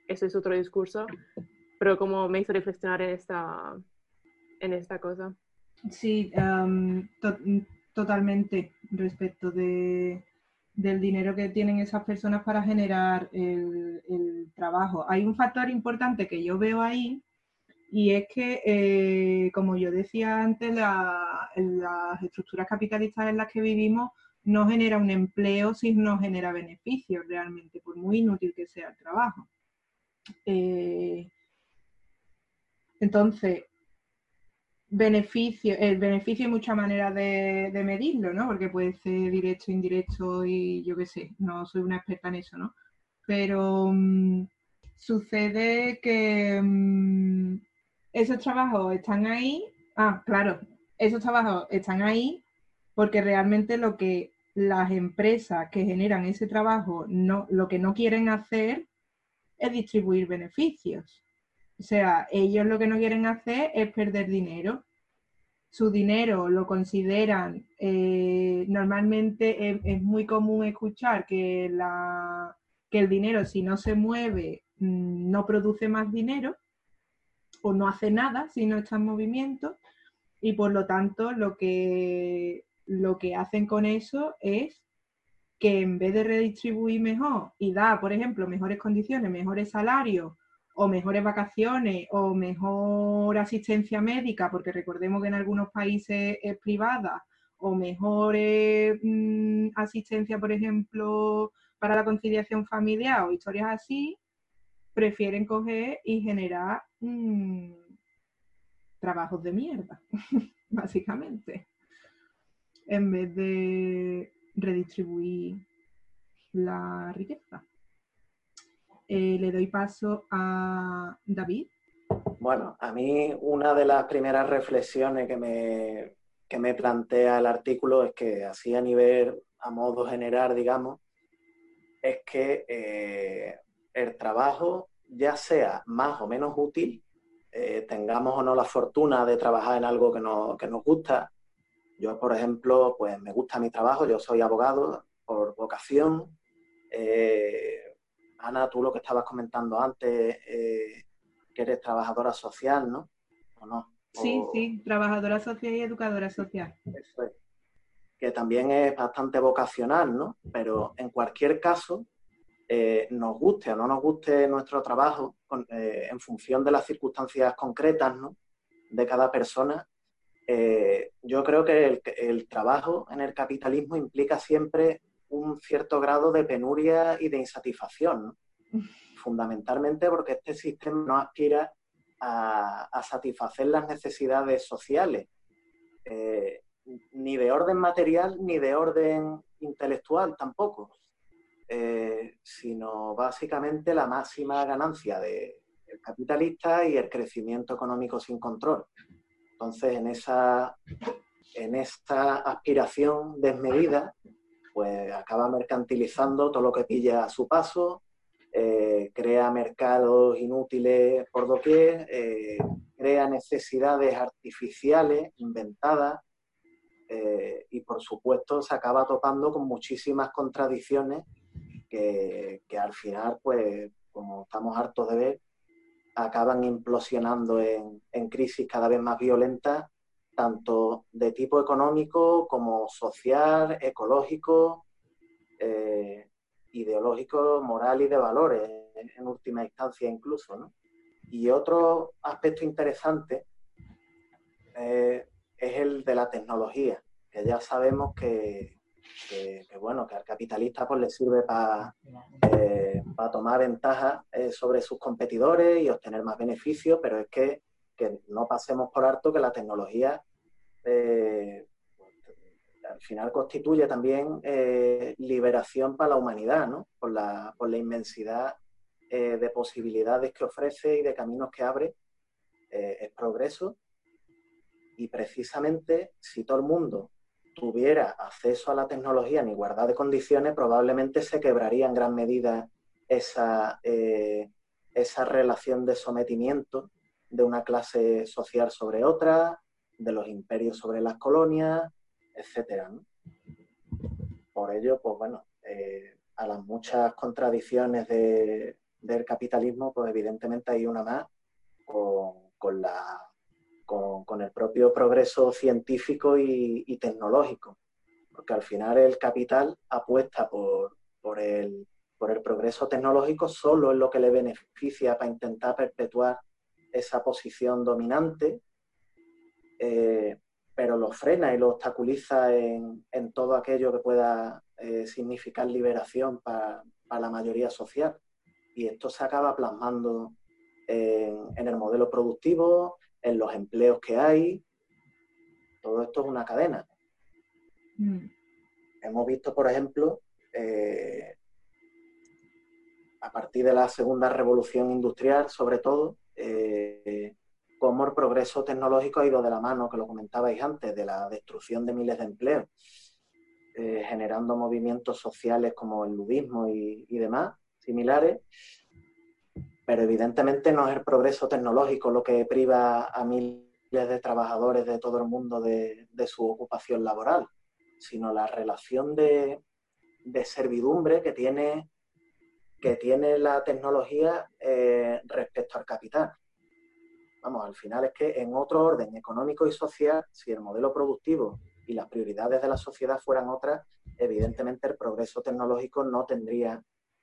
ese es otro discurso, pero como me hizo reflexionar en esta, en esta cosa. Sí, totalmente respecto de, del dinero que tienen esas personas para generar el, trabajo. Hay un factor importante que yo veo ahí y es que, eh, como yo decía antes, las estructuras capitalistas en las que vivimos no genera un empleo si no genera beneficios realmente, por muy inútil que sea el trabajo. Eh, entonces, beneficio, el beneficio hay muchas maneras de, medirlo, ¿no? Porque puede ser directo, indirecto y yo qué sé, no soy una experta en eso, ¿no? Pero mm, sucede que mm, esos trabajos están ahí, ah, claro, esos trabajos están ahí porque realmente lo que las empresas que generan ese trabajo no, lo que no quieren hacer es distribuir beneficios. O sea, ellos lo que no quieren hacer es perder dinero. Su dinero lo consideran, eh, normalmente es, muy común escuchar que, la, que el dinero si no se mueve mm, no produce más dinero o no hace nada si no está en movimiento y por lo tanto lo que, lo que hacen con eso es que en vez de redistribuir mejor y dar, por ejemplo, mejores condiciones, mejores salarios o mejores vacaciones o mejor asistencia médica, porque recordemos que en algunos países es privada, o mejor mm, asistencia, por ejemplo, para la conciliación familiar o historias así, prefieren coger y generar mm, trabajos de mierda, básicamente, en vez de redistribuir la riqueza. Eh, le doy paso a David. Bueno, a mí una de las primeras reflexiones que me, que me plantea el artículo es que así a nivel, a modo general, digamos, es que eh, el trabajo, ya sea más o menos útil, eh, tengamos o no la fortuna de trabajar en algo que, nos gusta. Yo, por ejemplo, pues me gusta mi trabajo, yo soy abogado por vocación. Ana, tú lo que estabas comentando antes, eh, que eres trabajadora social, ¿no? Sí, sí, trabajadora social y educadora social. Eso es. Que también es bastante vocacional, ¿no? Pero en cualquier caso, eh, nos guste o no nos guste nuestro trabajo, eh, en función de las circunstancias concretas de cada persona, eh, yo creo que el, trabajo en el capitalismo implica siempre un cierto grado de penuria y de insatisfacción, fundamentalmente porque este sistema no aspira a, satisfacer las necesidades sociales, ni de orden material ni de orden intelectual tampoco. Eh, sino básicamente la máxima ganancia del capitalista y el crecimiento económico sin control. Entonces, en esa en esta aspiración desmedida, pues acaba mercantilizando todo lo que pilla a su paso, eh, crea mercados inútiles por doquier, eh, crea necesidades artificiales inventadas eh, y por supuesto se acaba topando con muchísimas contradicciones que, al final, pues como estamos hartos de ver, acaban implosionando en, en crisis cada vez más violentas tanto de tipo económico como social, ecológico, eh, ideológico, moral y de valores, en, última instancia incluso. ¿no? Y otro aspecto interesante eh, es el de la tecnología, que ya sabemos que, bueno, que al capitalista pues, le sirve para eh, tomar ventaja sobre sus competidores y obtener más beneficios, pero es que que no pasemos por alto que la tecnología eh, al final constituye también eh, liberación para la humanidad, ¿no? Por la, por la inmensidad eh, de posibilidades que ofrece y de caminos que abre, es progreso. Y precisamente si todo el mundo tuviera acceso a la tecnología en igualdad de condiciones, probablemente se quebraría en gran medida esa, esa relación de sometimiento de una clase social sobre otra, de los imperios sobre las colonias, etcétera. Por ello, pues bueno, eh, a las muchas contradicciones del capitalismo, pues evidentemente hay una más con, la, con, el propio progreso científico y, tecnológico. Porque al final el capital apuesta por, por, el, por el progreso tecnológico solo en lo que le beneficia para intentar perpetuar esa posición dominante, eh, pero lo frena y lo obstaculiza en, todo aquello que pueda eh, significar liberación para, la mayoría social. Y esto se acaba plasmando en, el modelo productivo, en los empleos que hay. Todo esto es una cadena. Mm. Hemos visto, por ejemplo, eh, a partir de la segunda revolución industrial, sobre todo, eh, cómo el progreso tecnológico ha ido de la mano, que lo comentabais antes, de la destrucción de miles de empleos, eh, generando movimientos sociales como el ludismo y, demás, similares. Pero evidentemente no es el progreso tecnológico lo que priva a miles de trabajadores de todo el mundo de, su ocupación laboral, sino la relación de, servidumbre que tiene que tiene la tecnología eh, respecto al capital. Vamos, al final es que en otro orden económico y social, si el modelo productivo y las prioridades de la sociedad fueran otras, evidentemente el progreso tecnológico no tendría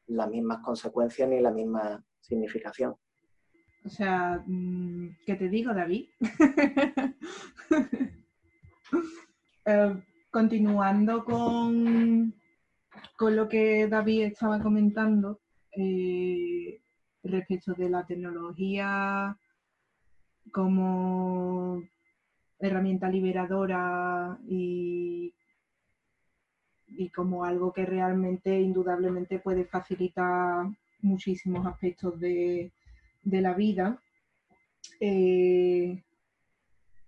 las mismas consecuencias ni la misma significación. O sea, mm, ¿qué te digo, David? Eh, continuando con, con lo que David estaba comentando, eh, respecto de la tecnología como herramienta liberadora y, como algo que realmente indudablemente puede facilitar muchísimos aspectos de, la vida. Eh,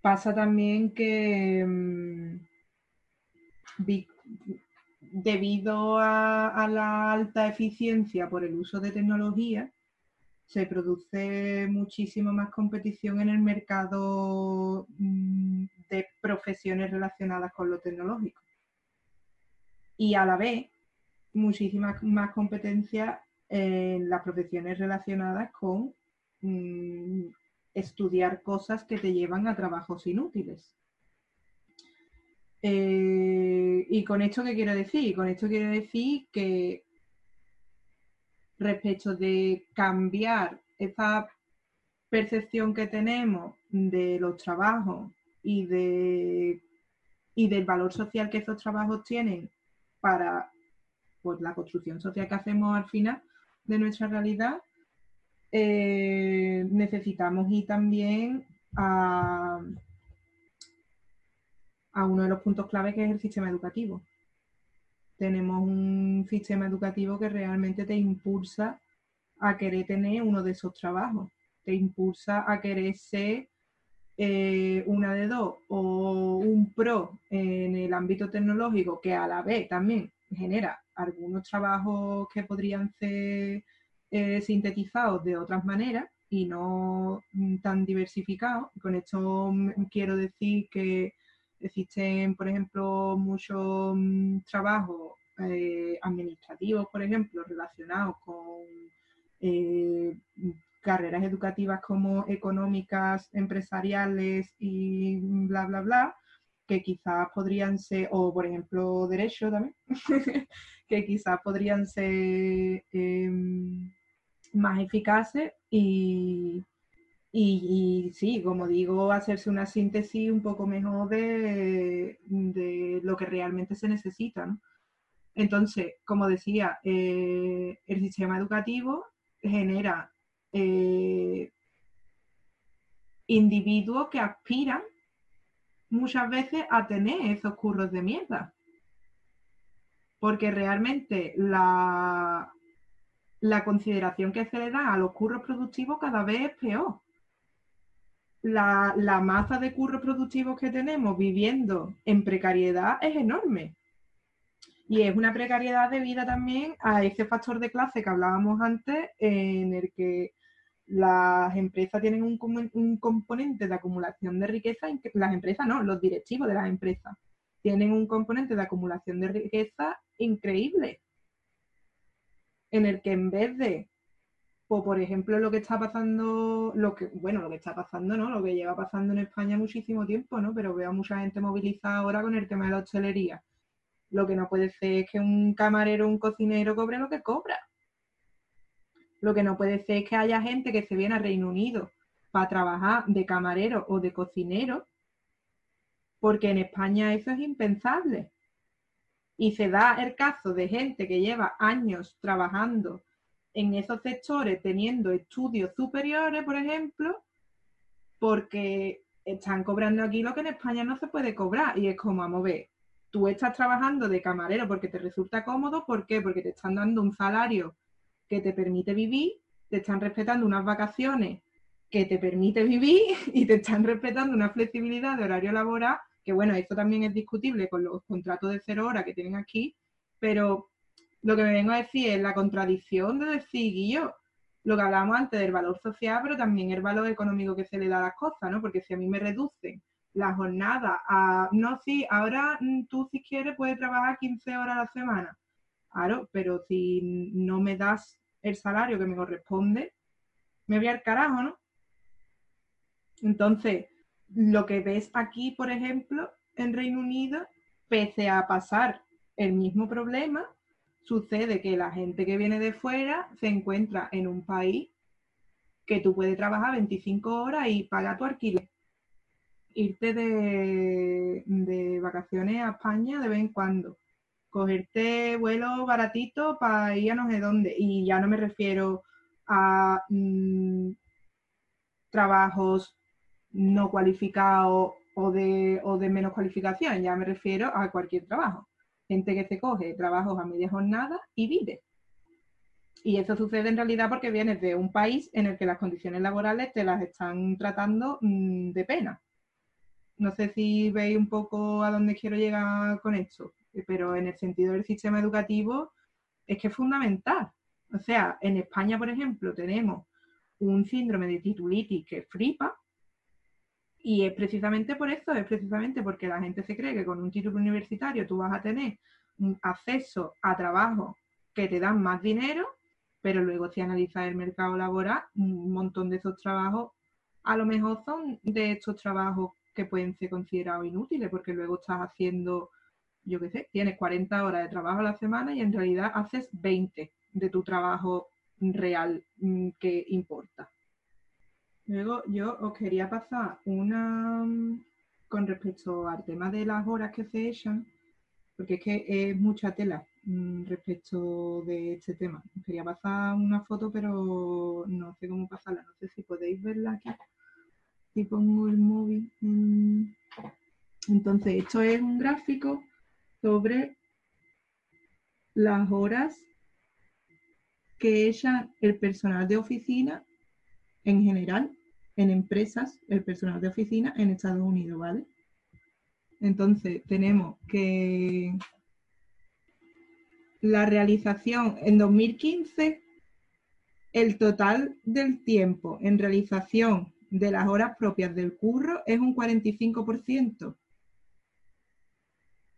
pasa también que mm, debido a, la alta eficiencia por el uso de tecnología, se produce muchísimo más competición en el mercado mm, de profesiones relacionadas con lo tecnológico. Y a la vez, muchísima más competencia en las profesiones relacionadas con mm, estudiar cosas que te llevan a trabajos inútiles. Eh, ¿Y con esto qué quiero decir? Con esto quiero decir que respecto de cambiar esa percepción que tenemos de los trabajos y, de, y del valor social que esos trabajos tienen para pues, la construcción social que hacemos al final de nuestra realidad, eh, necesitamos ir también a, a uno de los puntos clave que es el sistema educativo. Tenemos un sistema educativo que realmente te impulsa a querer tener uno de esos trabajos, te impulsa a querer ser eh, una de dos o un pro en el ámbito tecnológico que a la vez también genera algunos trabajos que podrían ser eh, sintetizados de otras maneras y no mm, tan diversificados. Con esto mm, quiero decir que existen, por ejemplo, muchos mm, trabajos eh, administrativos, por ejemplo, relacionados con eh, carreras educativas como económicas, empresariales y bla, bla, bla, que quizás podrían ser, o por ejemplo, derecho también, que quizás podrían ser em, más eficaces y, y, sí, como digo, hacerse una síntesis un poco mejor de, lo que realmente se necesita. Entonces, como decía, eh, el sistema educativo genera eh, individuos que aspiran muchas veces a tener esos curros de mierda. Porque realmente la, la consideración que se le da a los curros productivos cada vez es peor. La, masa de curros productivos que tenemos viviendo en precariedad es enorme. Y es una precariedad debida también a ese factor de clase que hablábamos antes, en el que las empresas tienen un, un componente de acumulación de riqueza, las empresas no, los directivos de las empresas tienen un componente de acumulación de riqueza increíble en el que en vez de, o por ejemplo, lo que está pasando, lo que, bueno, lo que está pasando, ¿no? Lo que lleva pasando en España muchísimo tiempo, ¿no? Pero veo a mucha gente movilizada ahora con el tema de la hostelería. Lo que no puede ser es que un camarero un cocinero cobre lo que cobra. Lo que no puede ser es que haya gente que se viene a Reino Unido para trabajar de camarero o de cocinero, porque en España eso es impensable. Y se da el caso de gente que lleva años trabajando en esos sectores, teniendo estudios superiores, por ejemplo, porque están cobrando aquí lo que en España no se puede cobrar. Y es como, vamos a ver, tú estás trabajando de camarero porque te resulta cómodo, ¿por qué? Porque te están dando un salario que te permite vivir, te están respetando unas vacaciones que te permite vivir y te están respetando una flexibilidad de horario laboral que bueno, esto también es discutible con los contratos de cero horas que tienen aquí, pero lo que me vengo a decir es la contradicción de decir, yo, lo que hablábamos antes del valor social, pero también el valor económico que se le da a las cosas, ¿no? Porque si a mí me reducen la jornada a, no, sí, ahora mm, tú si quieres puedes trabajar 15 horas a la semana, claro, pero si no me das el salario que me corresponde, me voy al carajo, ¿no? Entonces, lo que ves aquí, por ejemplo, en Reino Unido, pese a pasar el mismo problema, sucede que la gente que viene de fuera se encuentra en un país que tú puedes trabajar 25 horas y pagar tu alquiler. Irte de, vacaciones a España de vez en cuando. Cogerte vuelo baratito para ir a no sé dónde. Y ya no me refiero a mm, trabajos no cualificado o de, o de menos cualificación, ya me refiero a cualquier trabajo. Gente que se coge trabajos a media jornada y vive. Y eso sucede en realidad porque vienes de un país en el que las condiciones laborales te las están tratando mm, de pena. No sé si veis un poco a dónde quiero llegar con esto, pero en el sentido del sistema educativo es que es fundamental. O sea, en España, por ejemplo, tenemos un síndrome de titulitis que flipa, y es precisamente por eso, es precisamente porque la gente se cree que con un título universitario tú vas a tener acceso a trabajos que te dan más dinero, pero luego si analizas el mercado laboral, un montón de esos trabajos a lo mejor son de estos trabajos que pueden ser considerados inútiles, porque luego estás haciendo, yo qué sé, tienes 40 horas de trabajo a la semana y en realidad haces 20 de tu trabajo real mm, que importa. Luego yo os quería pasar una con respecto al tema de las horas que se echan, porque es que es mucha tela mm, respecto de este tema. Os quería pasar una foto, pero no sé cómo pasarla. No sé si podéis verla aquí. Si pongo el móvil. Entonces, esto es un gráfico sobre las horas que echan el personal de oficina en general en empresas, el personal de oficina en Estados Unidos, ¿vale? Entonces, tenemos que la realización en 2015, el total del tiempo en realización de las horas propias del curro es un 45%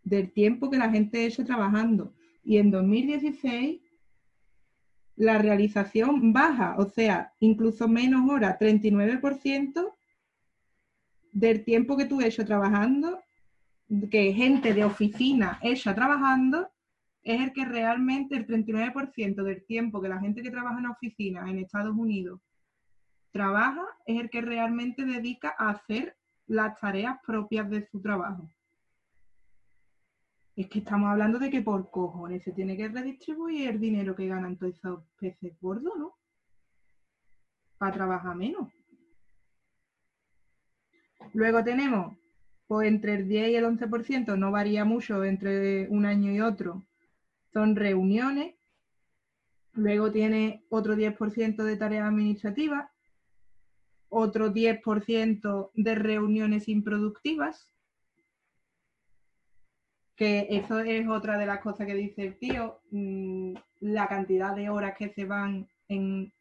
del tiempo que la gente ha hecho trabajando. Y en 2016 la realización baja, o sea, incluso menos horas, 39% del tiempo que tú hecho trabajando, que gente de oficina hecha trabajando, es el que realmente el 39% del tiempo que la gente que trabaja en oficina en Estados Unidos trabaja, es el que realmente dedica a hacer las tareas propias de su trabajo. Es que estamos hablando de que por cojones se tiene que redistribuir el dinero que ganan todos esos peces gordos, ¿no? Para trabajar menos. Luego tenemos, pues entre el 10 y el 11%, no varía mucho entre un año y otro, son reuniones. Luego tiene otro 10% de tareas administrativas, otro 10% de reuniones improductivas, que eso es otra de las cosas que dice el tío, mm, la cantidad de horas que se van en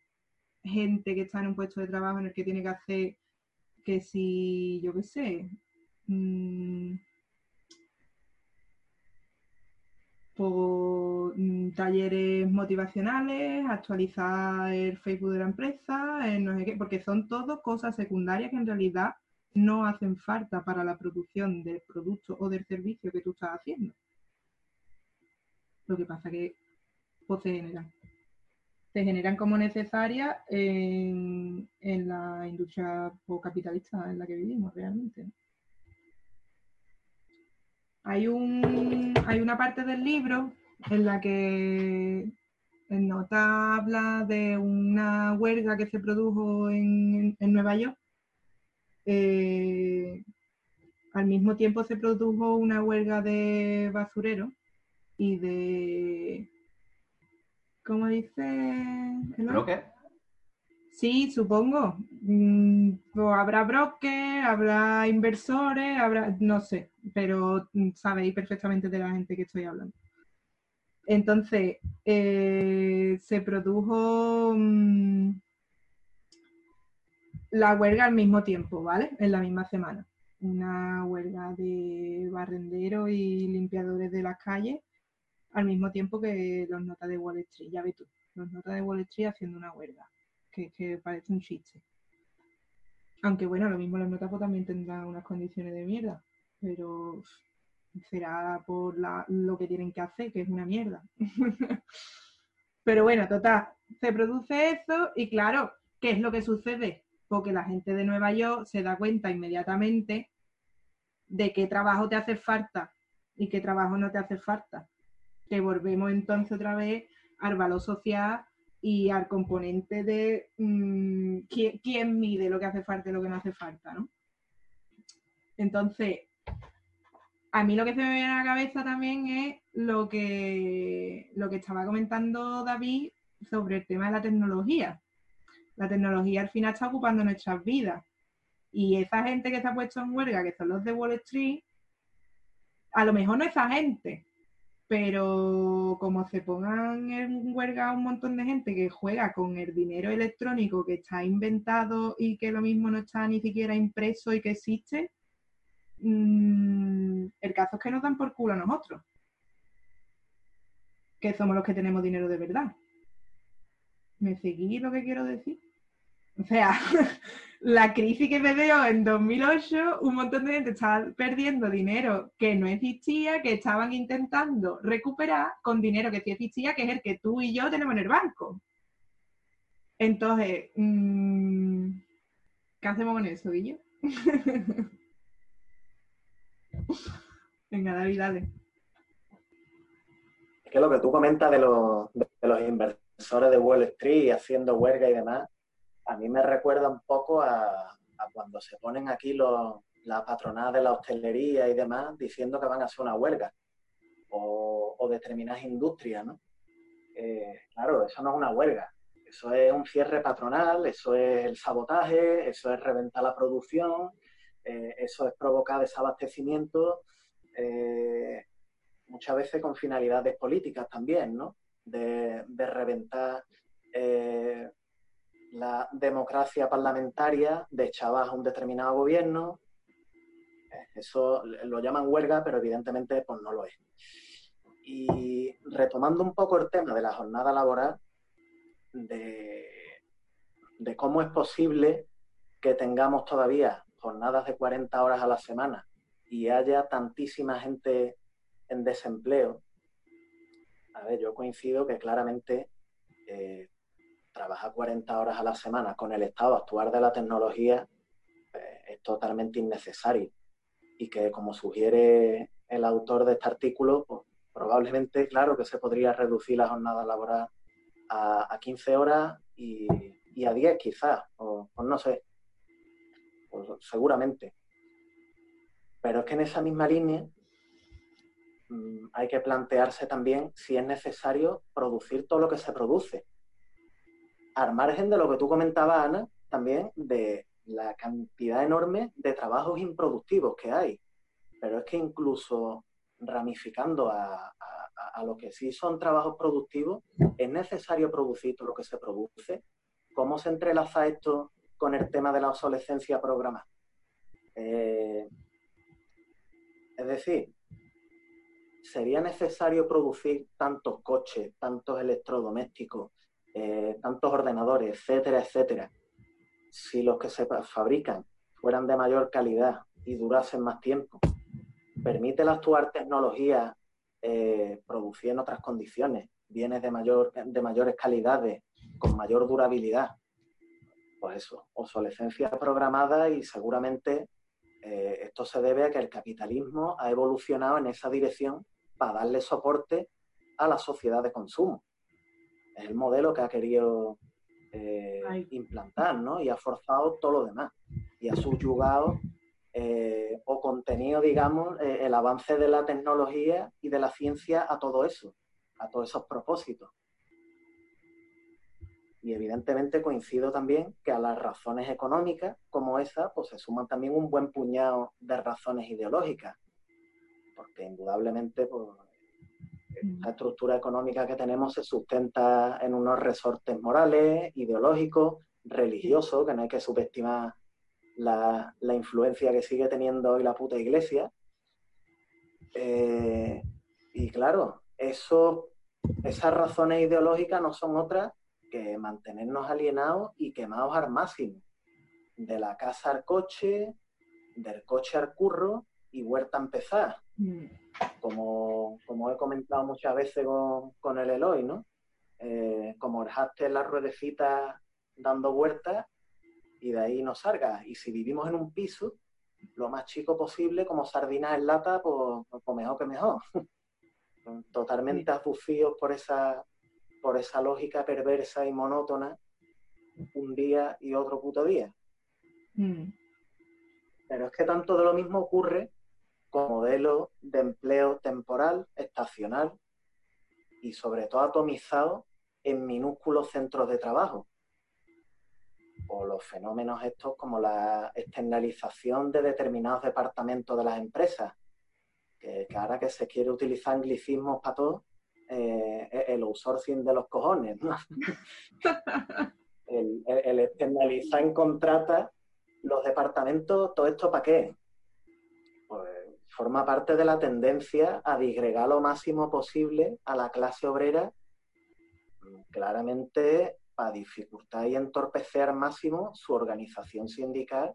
gente que está en un puesto de trabajo en el que tiene que hacer que si, yo qué sé, mm, por mm, talleres motivacionales, actualizar el Facebook de la empresa, no sé qué, porque son todo cosas secundarias que en realidad no hacen falta para la producción del producto o del servicio que tú estás haciendo. Lo que pasa que pues, se generan. Se generan como necesarias en, la industria capitalista en la que vivimos realmente. Hay, un, hay una parte del libro en la que en nota habla de una huelga que se produjo en Nueva York eh, al mismo tiempo se produjo una huelga de basurero y de... ¿Cómo dice? ¿Broker? Sí, supongo. Mm, pues habrá brokers, habrá inversores, habrá, no sé, pero sabéis perfectamente de la gente que estoy hablando. Entonces, eh, se produjo mm, la huelga al mismo tiempo, ¿vale? En la misma semana. Una huelga de barrenderos y limpiadores de las calles al mismo tiempo que los notas de Wall Street. Ya ves tú, los notas de Wall Street haciendo una huelga, que, parece un chiste. Aunque bueno, lo mismo los notas pues, también tendrán unas condiciones de mierda, pero será por lo que tienen que hacer, que es una mierda. pero bueno, total, se produce eso y claro, ¿qué es lo que sucede? Porque la gente de Nueva York se da cuenta inmediatamente de qué trabajo te hace falta y qué trabajo no te hace falta. Que volvemos entonces otra vez al valor social y al componente de mm, ¿quién, mide lo que hace falta y lo que no hace falta, ¿no? Entonces, a mí lo que se me viene a la cabeza también es lo que, lo que estaba comentando David sobre el tema de la tecnología la tecnología al final está ocupando nuestras vidas. Y esa gente que se ha puesto en huelga, que son los de Wall Street, a lo mejor no esa gente, pero como se pongan en huelga un montón de gente que juega con el dinero electrónico que está inventado y que lo mismo no está ni siquiera impreso y que existe, mm, el caso es que nos dan por culo a nosotros, que somos los que tenemos dinero de verdad. ¿Me seguís lo que quiero decir? O sea, la crisis que me dio en 2008, un montón de gente estaba perdiendo dinero que no existía, que estaban intentando recuperar con dinero que sí existía, que es el que tú y yo tenemos en el banco. Entonces, mm, ¿qué hacemos con eso, Guillo? Venga, David, dale. Es que lo que tú comentas de los, de los inversores de Wall Street haciendo huelga y demás, a mí me recuerda un poco a, cuando se ponen aquí los, las patronadas de la hostelería y demás diciendo que van a hacer una huelga o, determinadas industrias, ¿no? Eh, claro, eso no es una huelga, eso es un cierre patronal, eso es el sabotaje, eso es reventar la producción, eh, eso es provocar desabastecimiento. Eh, muchas veces con finalidades políticas también, ¿no? De, reventar la democracia parlamentaria, de abajo un determinado gobierno. Eh, eso lo llaman huelga, pero evidentemente pues no lo es. Y retomando un poco el tema de la jornada laboral, de, de cómo es posible que tengamos todavía jornadas de 40 horas a la semana y haya tantísima gente en desempleo, a ver, yo coincido que claramente eh, trabajar 40 horas a la semana con el estado actuar de la tecnología eh, es totalmente innecesario y que como sugiere el autor de este artículo, pues, probablemente, claro, que se podría reducir la jornada laboral a, 15 horas y, a 10 quizás, o, no sé, pues, seguramente. Pero es que en esa misma línea mm, hay que plantearse también si es necesario producir todo lo que se produce. Al margen de lo que tú comentabas, Ana, también de la cantidad enorme de trabajos improductivos que hay. Pero es que incluso ramificando a, lo que sí son trabajos productivos, es necesario producir todo lo que se produce. ¿Cómo se entrelaza esto con el tema de la obsolescencia programada? Eh, es decir, ¿sería necesario producir tantos coches, tantos electrodomésticos, eh, tantos ordenadores, etcétera, etcétera, si los que se fabrican fueran de mayor calidad y durasen más tiempo? ¿Permite la actual tecnología eh, producir en otras condiciones bienes de, mayor, de mayores calidades, con mayor durabilidad? Pues eso, obsolescencia programada y seguramente eh, esto se debe a que el capitalismo ha evolucionado en esa dirección para darle soporte a la sociedad de consumo. Es el modelo que ha querido eh, implantar, ¿no? Y ha forzado todo lo demás. Y ha subyugado eh, o contenido, digamos, el avance de la tecnología y de la ciencia a todo eso, a todos esos propósitos. Y evidentemente coincido también que a las razones económicas como esa, pues se suman también un buen puñado de razones ideológicas. Porque indudablemente, pues, la estructura económica que tenemos se sustenta en unos resortes morales, ideológicos, religiosos, que no hay que subestimar la, influencia que sigue teniendo hoy la puta iglesia. Eh, y claro, eso, esas razones ideológicas no son otras que mantenernos alienados y quemados al máximo. De la casa al coche, del coche al curro y huerta a empezar. Mm. Como, como he comentado muchas veces con, el Eloy, ¿no? Eh, como dejaste la ruedecita dando vueltas y de ahí no salgas. Y si vivimos en un piso, lo más chico posible, como sardinas en lata, pues, pues mejor que mejor. Totalmente aducidos por esa por esa lógica perversa y monótona un día y otro puto día. Mm. Pero es que tanto de lo mismo ocurre con modelos de empleo temporal, estacional y sobre todo atomizado en minúsculos centros de trabajo. O los fenómenos estos como la externalización de determinados departamentos de las empresas, que, que ahora que se quiere utilizar anglicismos para todo, eh, el outsourcing de los cojones, el, el, externalizar en contrata los departamentos, ¿todo esto para qué? Forma parte de la tendencia a disgregar lo máximo posible a la clase obrera, claramente para dificultar y entorpecer al máximo su organización sindical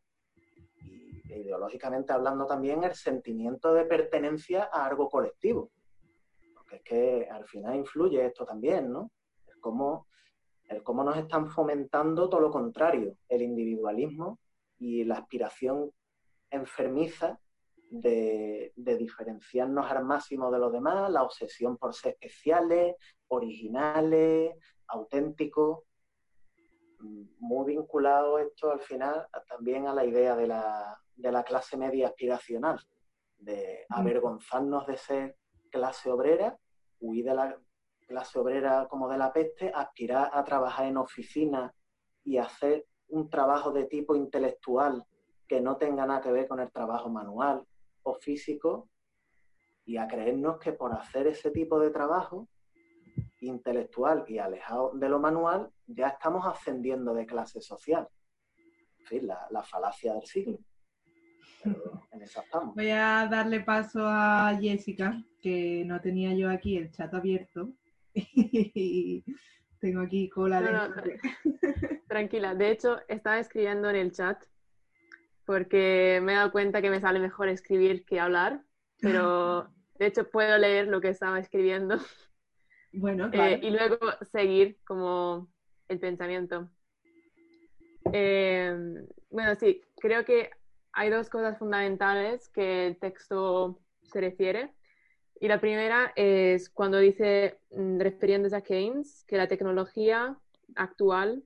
y ideológicamente hablando también el sentimiento de pertenencia a algo colectivo es que al final influye esto también, ¿no? El cómo, el cómo nos están fomentando todo lo contrario, el individualismo y la aspiración enfermiza de, diferenciarnos al máximo de los demás, la obsesión por ser especiales, originales, auténticos, muy vinculado esto al final también a la idea de la, de la clase media aspiracional, de avergonzarnos de ser clase obrera, huir de la clase obrera como de la peste, aspirar a trabajar en oficina y hacer un trabajo de tipo intelectual que no tenga nada que ver con el trabajo manual o físico, y a creernos que por hacer ese tipo de trabajo intelectual y alejado de lo manual, ya estamos ascendiendo de clase social. En fin, la, la falacia del siglo. Pero en esa estamos. Voy a darle paso a Jessica, que no tenía yo aquí el chat abierto. Y tengo aquí cola de... No, no, Tranquila, de hecho estaba escribiendo en el chat porque me he dado cuenta que me sale mejor escribir que hablar, pero de hecho puedo leer lo que estaba escribiendo Bueno, eh, claro. y luego seguir como el pensamiento. Eh, bueno, sí, creo que hay dos cosas fundamentales que el texto se refiere. Y la primera es cuando dice, mm, refiriéndose a Keynes, que la tecnología actual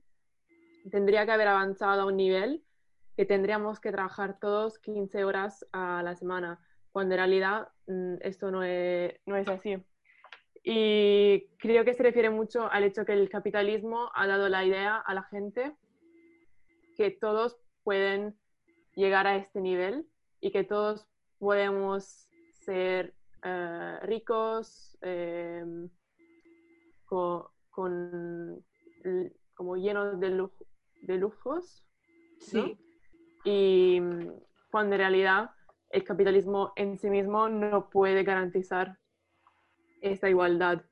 tendría que haber avanzado a un nivel que tendríamos que trabajar todos 15 horas a la semana, cuando en realidad mm, esto no es, no es así. Y creo que se refiere mucho al hecho que el capitalismo ha dado la idea a la gente que todos pueden llegar a este nivel y que todos podemos ser eh, ricos, eh, co- con, como llenos de, lujo- de lujos, ¿no? Y cuando en realidad el capitalismo en sí mismo no puede garantizar esta igualdad,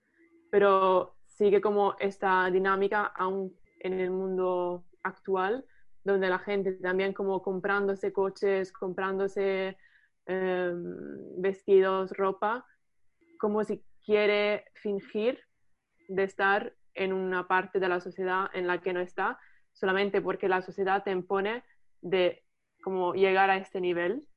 pero sigue como esta dinámica aún en el mundo actual, donde la gente también como comprándose coches, comprándose em, vestidos, ropa, como si quiere fingir de estar en una parte de la sociedad en la que no está, solamente porque la sociedad te impone de como llegar a este nivel.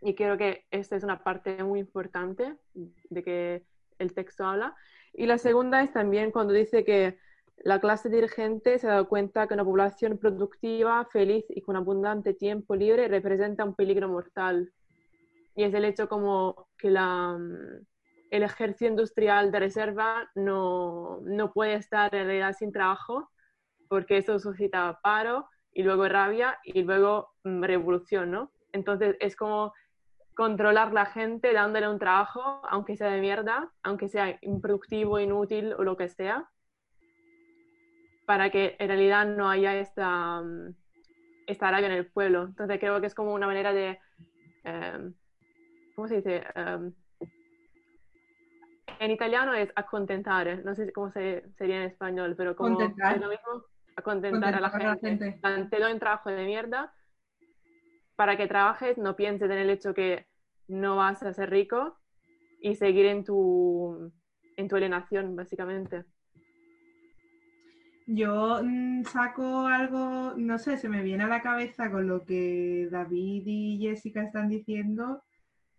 Y creo que esta es una parte muy importante de que el texto habla. Y la segunda es también cuando dice que la clase dirigente se ha dado cuenta que una población productiva, feliz y con abundante tiempo libre representa un peligro mortal. Y es el hecho como que la, mm, el ejército industrial de reserva no, no puede estar en realidad sin trabajo porque eso suscita paro y luego rabia y luego mm, revolución, ¿no? Entonces es como controlar la gente dándole un trabajo, aunque sea de mierda, aunque sea improductivo, inútil o lo que sea, para que en realidad no haya esta, mm, esta rabia en el pueblo. Entonces creo que es como una manera de, em, ¿cómo se dice? Em, en italiano es accontentare, no sé cómo se, sería en español, pero como Contentar. es lo mismo, acontentar a la Contentar a la gente. gente. En plan, Te doy un trabajo de mierda para que trabajes, no pienses en el hecho que no vas a ser rico y seguir en tu, en tu alienación, básicamente. Yo mm, saco algo, no sé, se me viene a la cabeza con lo que David y Jessica están diciendo,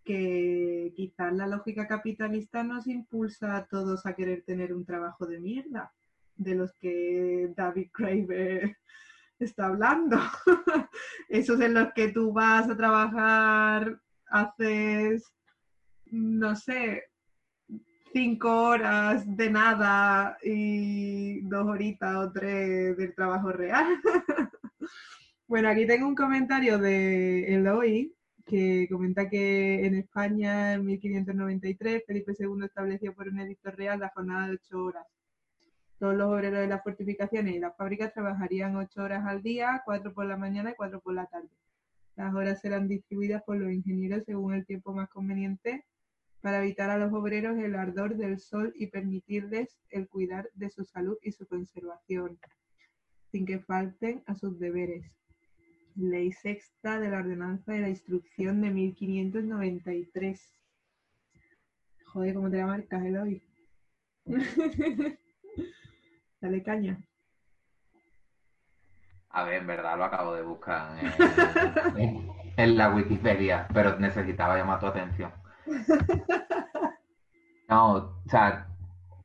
que quizás la lógica capitalista nos impulsa a todos a querer tener un trabajo de mierda, de los que David Craver está hablando. Esos en los que tú vas a trabajar, haces, no sé, cinco horas de nada y dos horitas o tres del trabajo real. bueno, aquí tengo un comentario de Eloy que comenta que en España en 1593 Felipe II estableció por un edicto real la jornada de ocho horas. Todos los obreros de las fortificaciones y las fábricas trabajarían ocho horas al día, cuatro por la mañana y cuatro por la tarde. Las horas serán distribuidas por los ingenieros según el tiempo más conveniente para evitar a los obreros el ardor del sol y permitirles el cuidar de su salud y su conservación, sin que falten a sus deberes. Ley sexta de la Ordenanza de la Instrucción de 1593. Joder, ¿cómo te la marcas, Eloy? Dale caña. A ver, en verdad lo acabo de buscar en, en- en la Wikipedia, pero necesitaba llamar tu atención. No, o sea,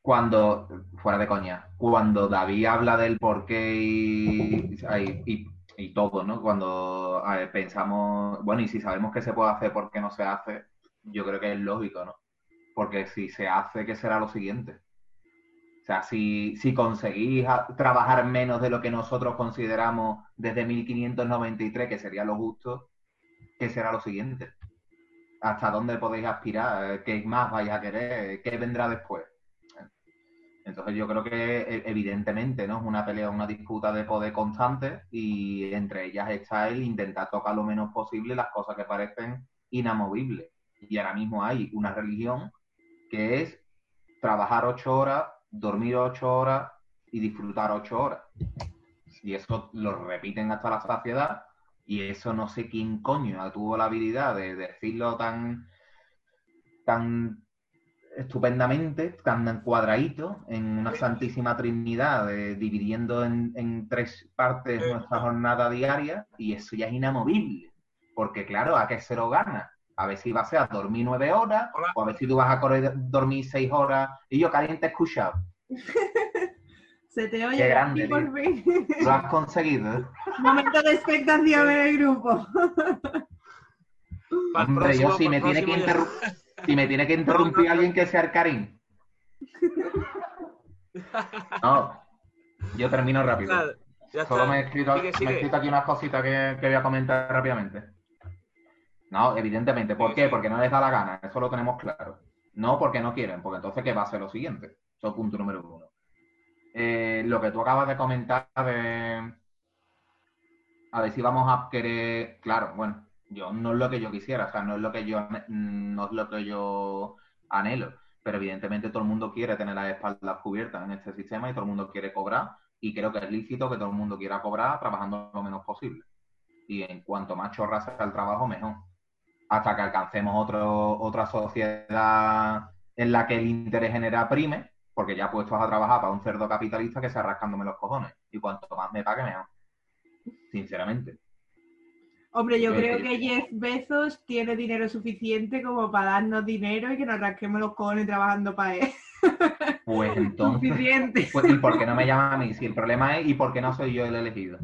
cuando, fuera de coña, cuando David habla del por qué y, y, y- y todo, ¿no? Cuando ver, pensamos, bueno, y si sabemos que se puede hacer, ¿por qué no se hace? Yo creo que es lógico, ¿no? Porque si se hace, ¿qué será lo siguiente? Sea, si, si conseguís trabajar menos de lo que nosotros consideramos desde 1593, que sería lo justo, ¿qué será lo siguiente? hasta dónde podéis aspirar, eh, qué más vais a querer, qué vendrá después. Entonces yo creo que e, evidentemente no es una pelea, una disputa de poder constante y entre ellas está el intentar tocar lo menos posible las cosas que parecen inamovibles. Y ahora mismo hay una religión que es trabajar ocho horas, dormir ocho horas y disfrutar ocho horas. Y eso lo repiten hasta la saciedad y eso no sé quién coño tuvo la habilidad de decirlo tan, tan estupendamente, tan cuadradito, en una santísima trinidad, dividiendo en, tres partes nuestra jornada diaria, y eso ya es inamovible. Porque claro, ¿a qué se lo gana? A ver si vas a dormir nueve horas, o a ver si tú vas a dormir seis horas, y yo, caliente he escuchado? Se te oye grande, por fin. Lo has conseguido. Momento de expectación en el grupo. Hombre, yo si me tiene que interrumpir si me tiene que interrumpir alguien que sea el Karim. No, yo termino rápido. Solo me he, escrito, aquí unas cositas que, voy a comentar rápidamente. No, evidentemente. ¿Por qué? Porque no les da la gana. Eso lo tenemos claro. No porque no quieren, porque entonces, ¿qué va a ser lo siguiente? Eso es punto número uno. Eh, lo que tú acabas de comentar de... A ver si vamos a querer... Claro, bueno, yo no es lo que yo quisiera, o sea, no es lo que yo no es lo que yo anhelo, pero evidentemente todo el mundo quiere tener las espaldas cubiertas en este sistema y todo el mundo quiere cobrar y creo que es lícito que todo el mundo quiera cobrar trabajando lo menos posible. Y en cuanto más chorra sea el trabajo, mejor. Hasta que alcancemos otro, otra sociedad en la que el interés genera prime, porque ya puestos a trabajar para un cerdo capitalista que sea rascándome los cojones. Y cuanto más me pague, mejor. Sinceramente. Hombre, yo creo que Jeff Bezos tiene dinero suficiente como para darnos dinero y que nos rasquemos los cojones trabajando para él. Pues entonces. Suficiente. Pues, ¿Y por qué no me llama a mí? Si el problema es ¿y por qué no soy yo el elegido?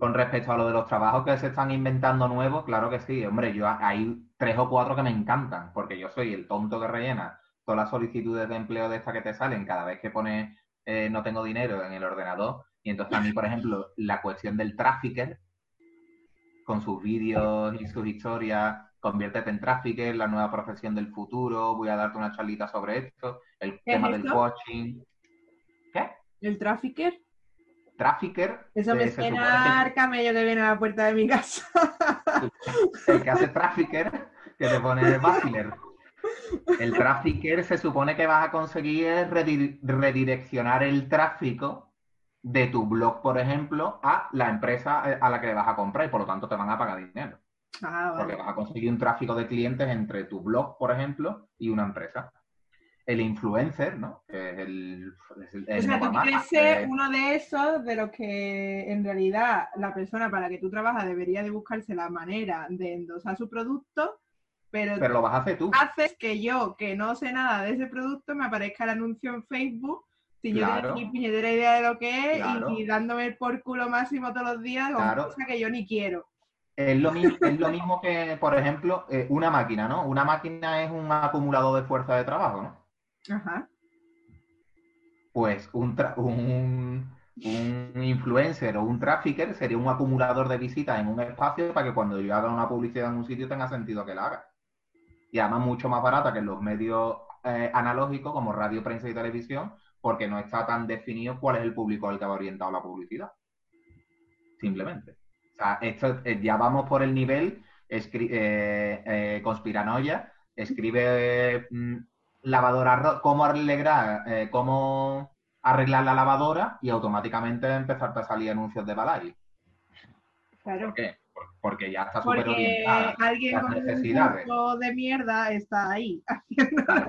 Con respecto a lo de los trabajos que se están inventando nuevos, claro que sí. Hombre, yo hay tres o cuatro que me encantan, porque yo soy el tonto que rellena todas las solicitudes de empleo de estas que te salen cada vez que pones eh, no tengo dinero en el ordenador. Y entonces a mí, por ejemplo, la cuestión del trafficker con sus vídeos y sus historias, conviértete en trafficker, la nueva profesión del futuro, voy a darte una charlita sobre esto, el tema del coaching. ¿Qué? ¿El trafficker? Trafficker. Eso me suena al camello que viene a la puerta de mi casa. el que hace trafficker, que te pone basiler. El trafficker se supone que vas a conseguir redireccionar el tráfico de tu blog, por ejemplo, a la empresa eh, a la que le vas a comprar y por lo tanto te van a pagar dinero. Ah, Porque vas a conseguir un tráfico de clientes entre tu blog, por ejemplo, y una empresa. El influencer, ¿no? Que es el, o sea, tú quieres ser uno de esos de los que en realidad la persona para que tú trabajas debería de buscarse la manera de endosar su producto, pero, pero lo vas a hacer tú. Haces que yo, que no sé nada de ese producto, me aparezca el anuncio en Facebook si yo tengo ni puñetera idea de lo que es y, dándome por culo máximo todos los días, cosa que yo ni quiero. Es lo, mismo, es lo mismo que, por ejemplo, eh, una máquina, ¿no? Una máquina es un acumulador de fuerza de trabajo, ¿no? Ajá. Pues un, un, un influencer o un trafficker sería un acumulador de visitas en un espacio para que cuando yo haga una publicidad en un sitio tenga sentido que la haga. Y además mucho más barata que en los medios eh, analógicos como radio, prensa y televisión, porque no está tan definido cuál es el público al que va orientado la publicidad. Simplemente. O sea, esto, eh, ya vamos por el nivel eh, eh, conspiranoia, escribe mm, lavadora, cómo arreglar, cómo arreglar la lavadora y automáticamente empezarte a salir anuncios de Balay. Claro. ¿Por qué? Porque ya está súper orientada alguien con necesidades. Un de mierda está ahí.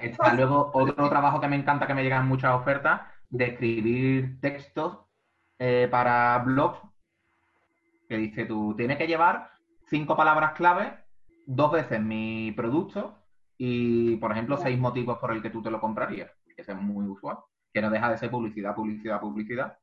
Está luego otro trabajo que me encanta que me llegan muchas ofertas de escribir textos eh, para blogs que dice tú tienes que llevar cinco palabras clave dos veces mi producto y por ejemplo seis motivos por el que tú te lo comprarías. Ese es muy usual. Que no deja de ser publicidad, publicidad, publicidad.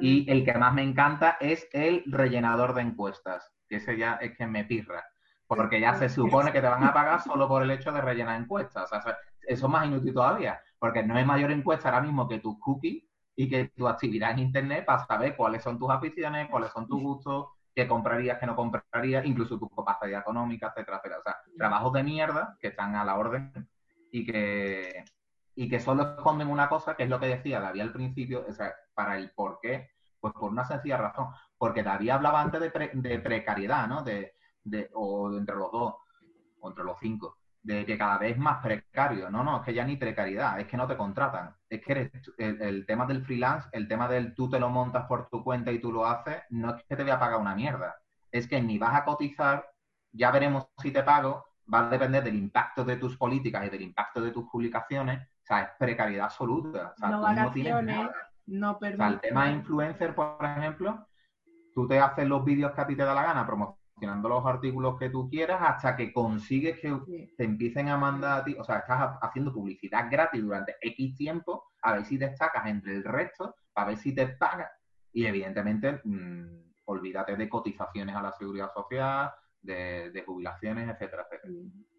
Y el que más me encanta es el rellenador de encuestas que ese ya es que me pirra. Porque ya se supone que te van a pagar solo por el hecho de rellenar encuestas. O sea, eso es más inútil todavía. Porque no hay mayor encuesta ahora mismo que tus cookies y que tu actividad en Internet para saber cuáles son tus aficiones, cuáles son tus gustos, qué comprarías, qué no comprarías, incluso tu capacidad económica, etcétera, etcétera. O sea, trabajos de mierda que están a la orden y que, y que solo esconden una cosa, que es lo que decía David al principio, o sea, para el por qué, pues por una sencilla razón. Porque David hablaba antes de, pre- de precariedad, ¿no? De, de, o entre los dos, o entre los cinco, de que cada vez es más precario. No, no, es que ya ni precariedad, es que no te contratan. Es que eres el, el tema del freelance, el tema del tú te lo montas por tu cuenta y tú lo haces, no es que te voy a pagar una mierda. Es que ni vas a cotizar, ya veremos si te pago, va a depender del impacto de tus políticas y del impacto de tus publicaciones. O sea, es precariedad absoluta. O sea, no no vacaciones, nada. no O sea, el tema de influencer, por ejemplo, tú te haces los vídeos que a ti te da la gana promocionando los artículos que tú quieras hasta que consigues que te empiecen a mandar a ti, o sea, estás ha- haciendo publicidad gratis durante X tiempo a ver si destacas entre el resto, para ver si te pagan. Y evidentemente, mm, olvídate de cotizaciones a la seguridad social, de, de jubilaciones, etcétera, etcétera.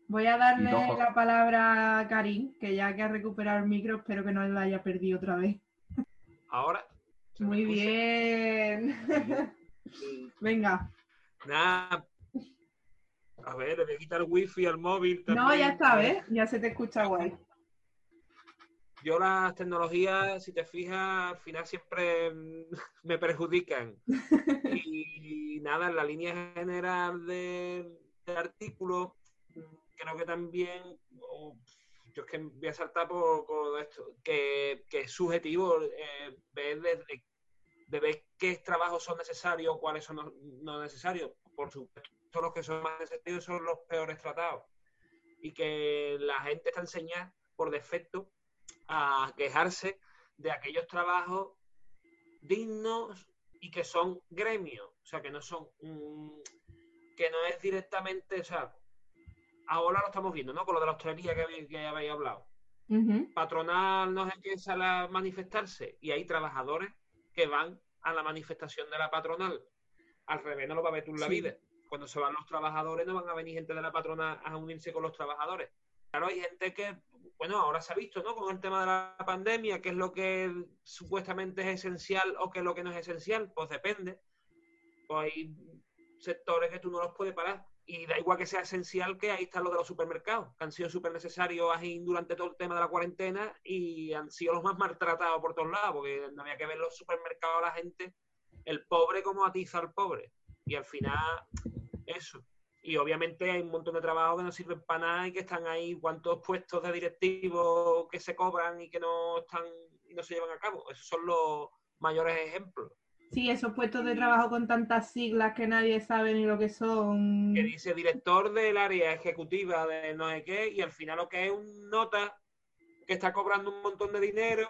Voy a dos darle la palabra a Karim, que ya que ha recuperado el micro, espero que no la haya perdido otra vez. Ahora. ¿se me Muy bien. Venga. Nada. A ver, le voy a quitar wifi al móvil. No, también. ya está, ¿ves? Ya se te escucha guay. Yo las tecnologías, si te fijas, al final siempre me perjudican. Y, nada, en la línea general de- del artículo, creo que también, yo es que voy a saltar por, por esto, que, que es subjetivo eh, ver desde- de ver qué trabajos son necesarios, cuáles son no, no necesarios. Por supuesto, los que son más necesarios son los peores tratados. Y que la gente está enseñada por defecto a quejarse de aquellos trabajos dignos y que son gremios, o sea, que no son, que no es directamente, o sea, ahora lo estamos viendo, ¿no? Con lo de la hostelería que, habéis- que habéis hablado. Patronal no sé quién sale a manifestarse y hay trabajadores que van a la manifestación de la patronal. Al revés, no lo va a ver tú en la Sí. vida. Cuando se van los trabajadores, no van a venir gente de la patronal a unirse con los trabajadores. Claro, hay gente que, bueno, ahora se ha visto, ¿no? Con el tema de la pandemia, qué es lo que supuestamente es esencial o qué es lo que no es esencial, pues depende. Pues hay sectores que tú no los puedes parar. Y da igual que sea esencial que ahí están los de los supermercados, que han sido súper necesarios durante todo el tema de la cuarentena y han sido los más maltratados por todos lados, porque no había que ver los supermercados a la gente, el pobre como atiza al pobre. Y al final, eso. Y obviamente hay un montón de trabajos que no sirven para nada y que están ahí, cuántos puestos de directivos que se cobran y que no están y no se llevan a cabo. Esos son los mayores ejemplos. Sí, esos puestos de trabajo con tantas siglas que nadie sabe ni lo que son. que dice director del área ejecutiva de no sé qué, y al final lo que es un nota que está cobrando un montón de dinero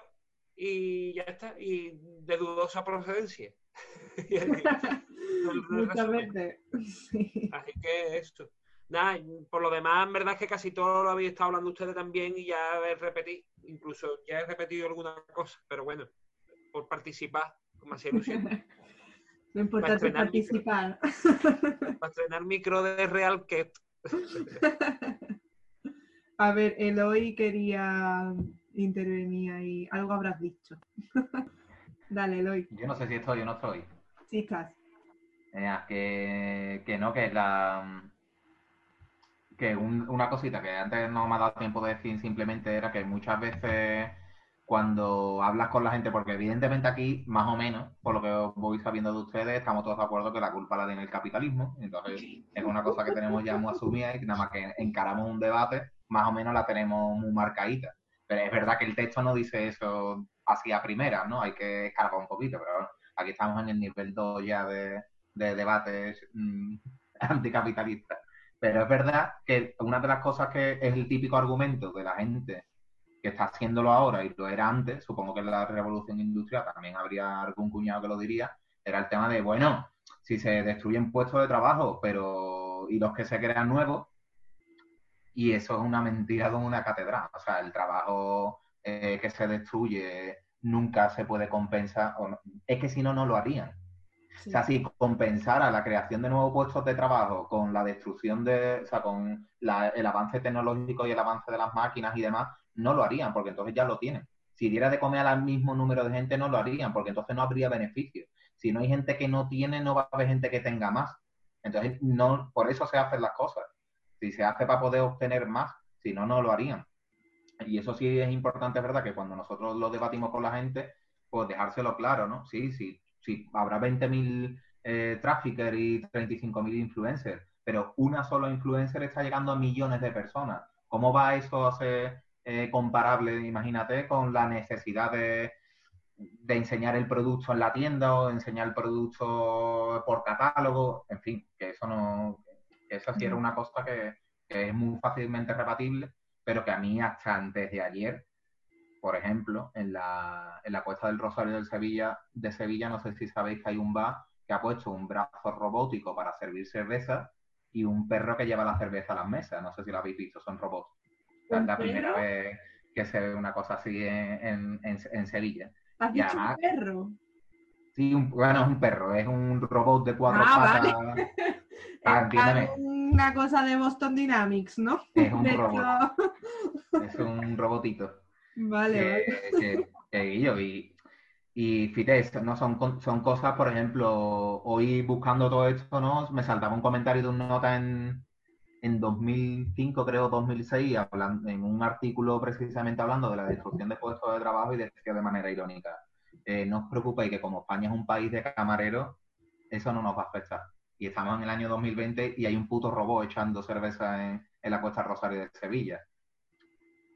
y ya está, y de dudosa procedencia. Muchas veces. Sí. Así que esto. Nada, por lo demás, en verdad es que casi todo lo habéis estado hablando ustedes también y ya he repetido, incluso ya he repetido alguna cosa, pero bueno, por participar, con más ilusión. Lo importante es micro. participar. Para estrenar micro de Real que A ver, Eloy quería intervenir ahí. Algo habrás dicho. Dale, Eloy. Yo no sé si estoy o no estoy. Sí estás. Eh, que, que no, que la que un- una cosita que antes no me ha dado tiempo de decir simplemente era que muchas veces cuando hablas con la gente, porque evidentemente aquí, más o menos, por lo que voy sabiendo de ustedes, estamos todos de acuerdo que la culpa la tiene el capitalismo. Entonces, es una cosa que tenemos ya muy asumida y nada más que encaramos un debate, más o menos la tenemos muy marcadita. Pero es verdad que el texto no dice eso así a primera, ¿no? Hay que escarbar un poquito, pero bueno, aquí estamos en el nivel 2 ya de, de debates mm, anticapitalistas. Pero es verdad que una de las cosas que es el típico argumento de la gente que está haciéndolo ahora y lo era antes, supongo que en la revolución industrial también habría algún cuñado que lo diría, era el tema de, bueno, si se destruyen puestos de trabajo, pero y los que se crean nuevos, y eso es una mentira con una catedral. O sea, el trabajo eh, que se destruye nunca se puede compensar, o es que si no, no lo harían. O sea, si compensara la creación de nuevos puestos de trabajo con la destrucción de, o sea, con la- el avance tecnológico y el avance de las máquinas y demás, no lo harían, porque entonces ya lo tienen. Si diera de comer al mismo número de gente, no lo harían, porque entonces no habría beneficio. Si no hay gente que no tiene, no va a haber gente que tenga más. Entonces, no, por eso se hacen las cosas. Si se hace para poder obtener más, si no, no lo harían. Y eso sí es importante, verdad, que cuando nosotros lo debatimos con la gente, pues dejárselo claro, ¿no? Sí, sí, sí, habrá 20.000 eh, traffickers y 35.000 influencers, pero una sola influencer está llegando a millones de personas. ¿Cómo va eso a ser eh, comparable, imagínate, con la necesidad de, de enseñar el producto en la tienda o enseñar el producto por catálogo? En fin, que eso no, que eso sí era una cosa que, que es muy fácilmente rebatible, pero que a mí hasta antes de ayer por ejemplo, en la, en la Cuesta del Rosario del Sevilla, de Sevilla, no sé si sabéis que hay un bar que ha puesto un brazo robótico para servir cerveza y un perro que lleva la cerveza a las mesas. No sé si lo habéis visto, son robots. Es la primera vez que se ve una cosa así en, en, en Sevilla. ¿Has dicho un perro? Sí, un, bueno, es un perro, es un robot de cuatro Ah, patas. vale. Ah, una cosa de Boston Dynamics, ¿no? Es un De robot. hecho- Es un robotito. Vale, vale. que, Guillo, y, y fíjate, ¿no? Son, son cosas, por ejemplo, hoy buscando todo esto, ¿no? Me saltaba un comentario de un nota en, en 2005, creo, 2006, hablan- en un artículo precisamente hablando de la destrucción de puestos de trabajo y decía de manera irónica, eh, no os preocupéis que como España es un país de camareros, eso no nos va a afectar. Y estamos en el año 2020 y hay un puto robot echando cerveza en, en la Cuesta Rosario de Sevilla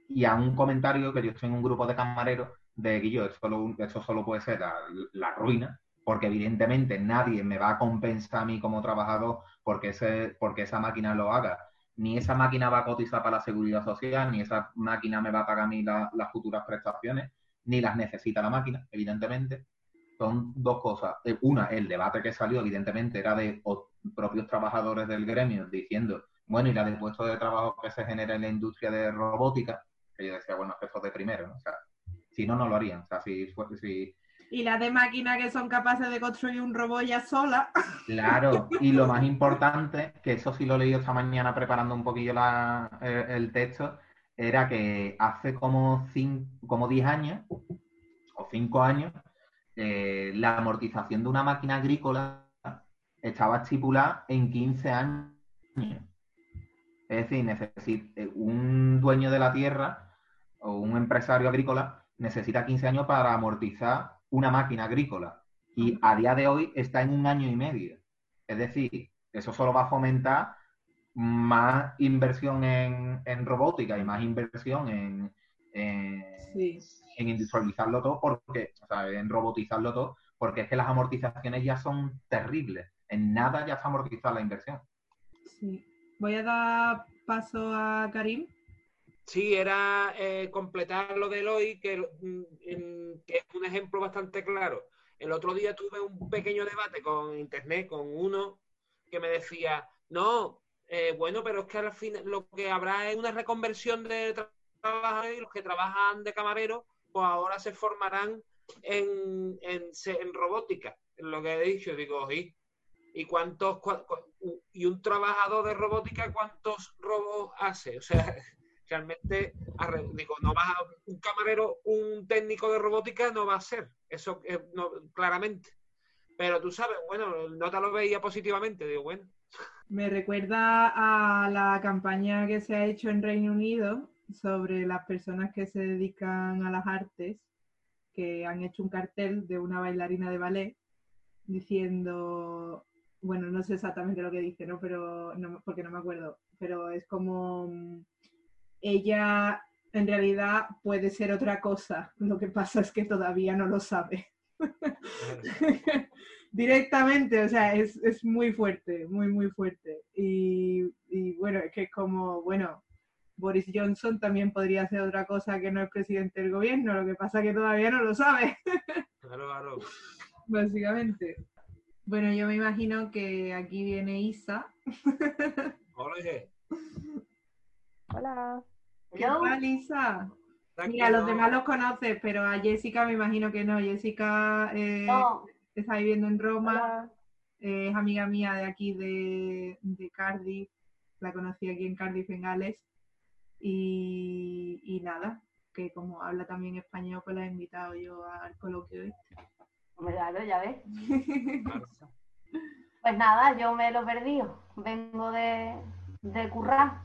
y a un comentario que yo estoy en un grupo de camareros de Guillo, solo, esto solo puede ser la, la ruina, porque evidentemente nadie me va a compensar a mí como trabajador porque, ese, porque esa máquina lo haga. Ni esa máquina va a cotizar para la seguridad social, ni esa máquina me va a pagar a mí la- las futuras prestaciones, ni las necesita la máquina, evidentemente. Son dos cosas. Eh, Una, el debate que salió, evidentemente, era de os- propios trabajadores del gremio diciendo, bueno, y la de puestos de trabajo que se genera en la industria de robótica, que yo decía, bueno, es que eso de primero, ¿no? O sea, si no, no lo harían. O sea, si, si, Y las de máquinas que son capaces de construir un robot ya sola. Claro, y lo más importante, que eso sí lo he leído esta mañana preparando un poquillo la- eh, el texto, era que hace como, cin- como 10 años o 5 años, eh, la amortización de una máquina agrícola estaba estipulada en 15 años. Es decir, necesi- eh, un dueño de la tierra o un empresario agrícola necesita 15 años para amortizar una máquina agrícola y a día de hoy está en un año y medio. Es decir, eso solo va a fomentar más inversión en, en robótica y más inversión en, en, Sí. en industrializarlo todo, porque, o sea, en robotizarlo todo, porque es que las amortizaciones ya son terribles. En nada ya está amortizada la inversión. Sí. Voy a dar paso a Karim. Sí, era eh, completar lo de Eloy, que, mm, que es un ejemplo bastante claro. El otro día tuve un pequeño debate con internet, con uno que me decía, no, eh, bueno, pero es que al fin lo que habrá es una reconversión de tra- trabajadores y los que trabajan de camarero, pues ahora se formarán en, en, en robótica, en lo que he dicho. Digo, ¿y, y cuántos y un trabajador de robótica cuántos robos hace? O sea, realmente digo no vas a, un camarero un técnico de robótica no va a ser eso eh, no, claramente pero tú sabes bueno no te lo veía positivamente digo bueno Me recuerda a la campaña que se ha hecho en Reino Unido sobre las personas que se dedican a las artes, que han hecho un cartel de una bailarina de ballet diciendo, bueno, no sé exactamente lo que dice, ¿no? Pero porque no me acuerdo, pero es como mm, ella en realidad puede ser otra cosa, lo que pasa es que todavía no lo sabe. Directamente, o sea, es, es muy fuerte, muy, muy fuerte. Y, y bueno, es que es como, bueno, Boris Johnson también podría ser otra cosa que no es presidente del gobierno, lo que pasa que todavía no lo sabe, claro claro básicamente. Bueno, yo me imagino que aquí viene Isa. Jorge, Hola. ¿Qué tal, Isa? está Mira, los demás los conoces, pero a Jessica me imagino que no. Jessica eh, No, está viviendo en Roma. hola. Eh, es amiga mía de aquí de, de Cardiff, la conocí aquí en Cardiff, en Gales, y, y nada, que como habla también español, pues la he invitado yo al coloquio este. Claro, ya ves. Pues nada, yo me lo perdido. Vengo de, de currar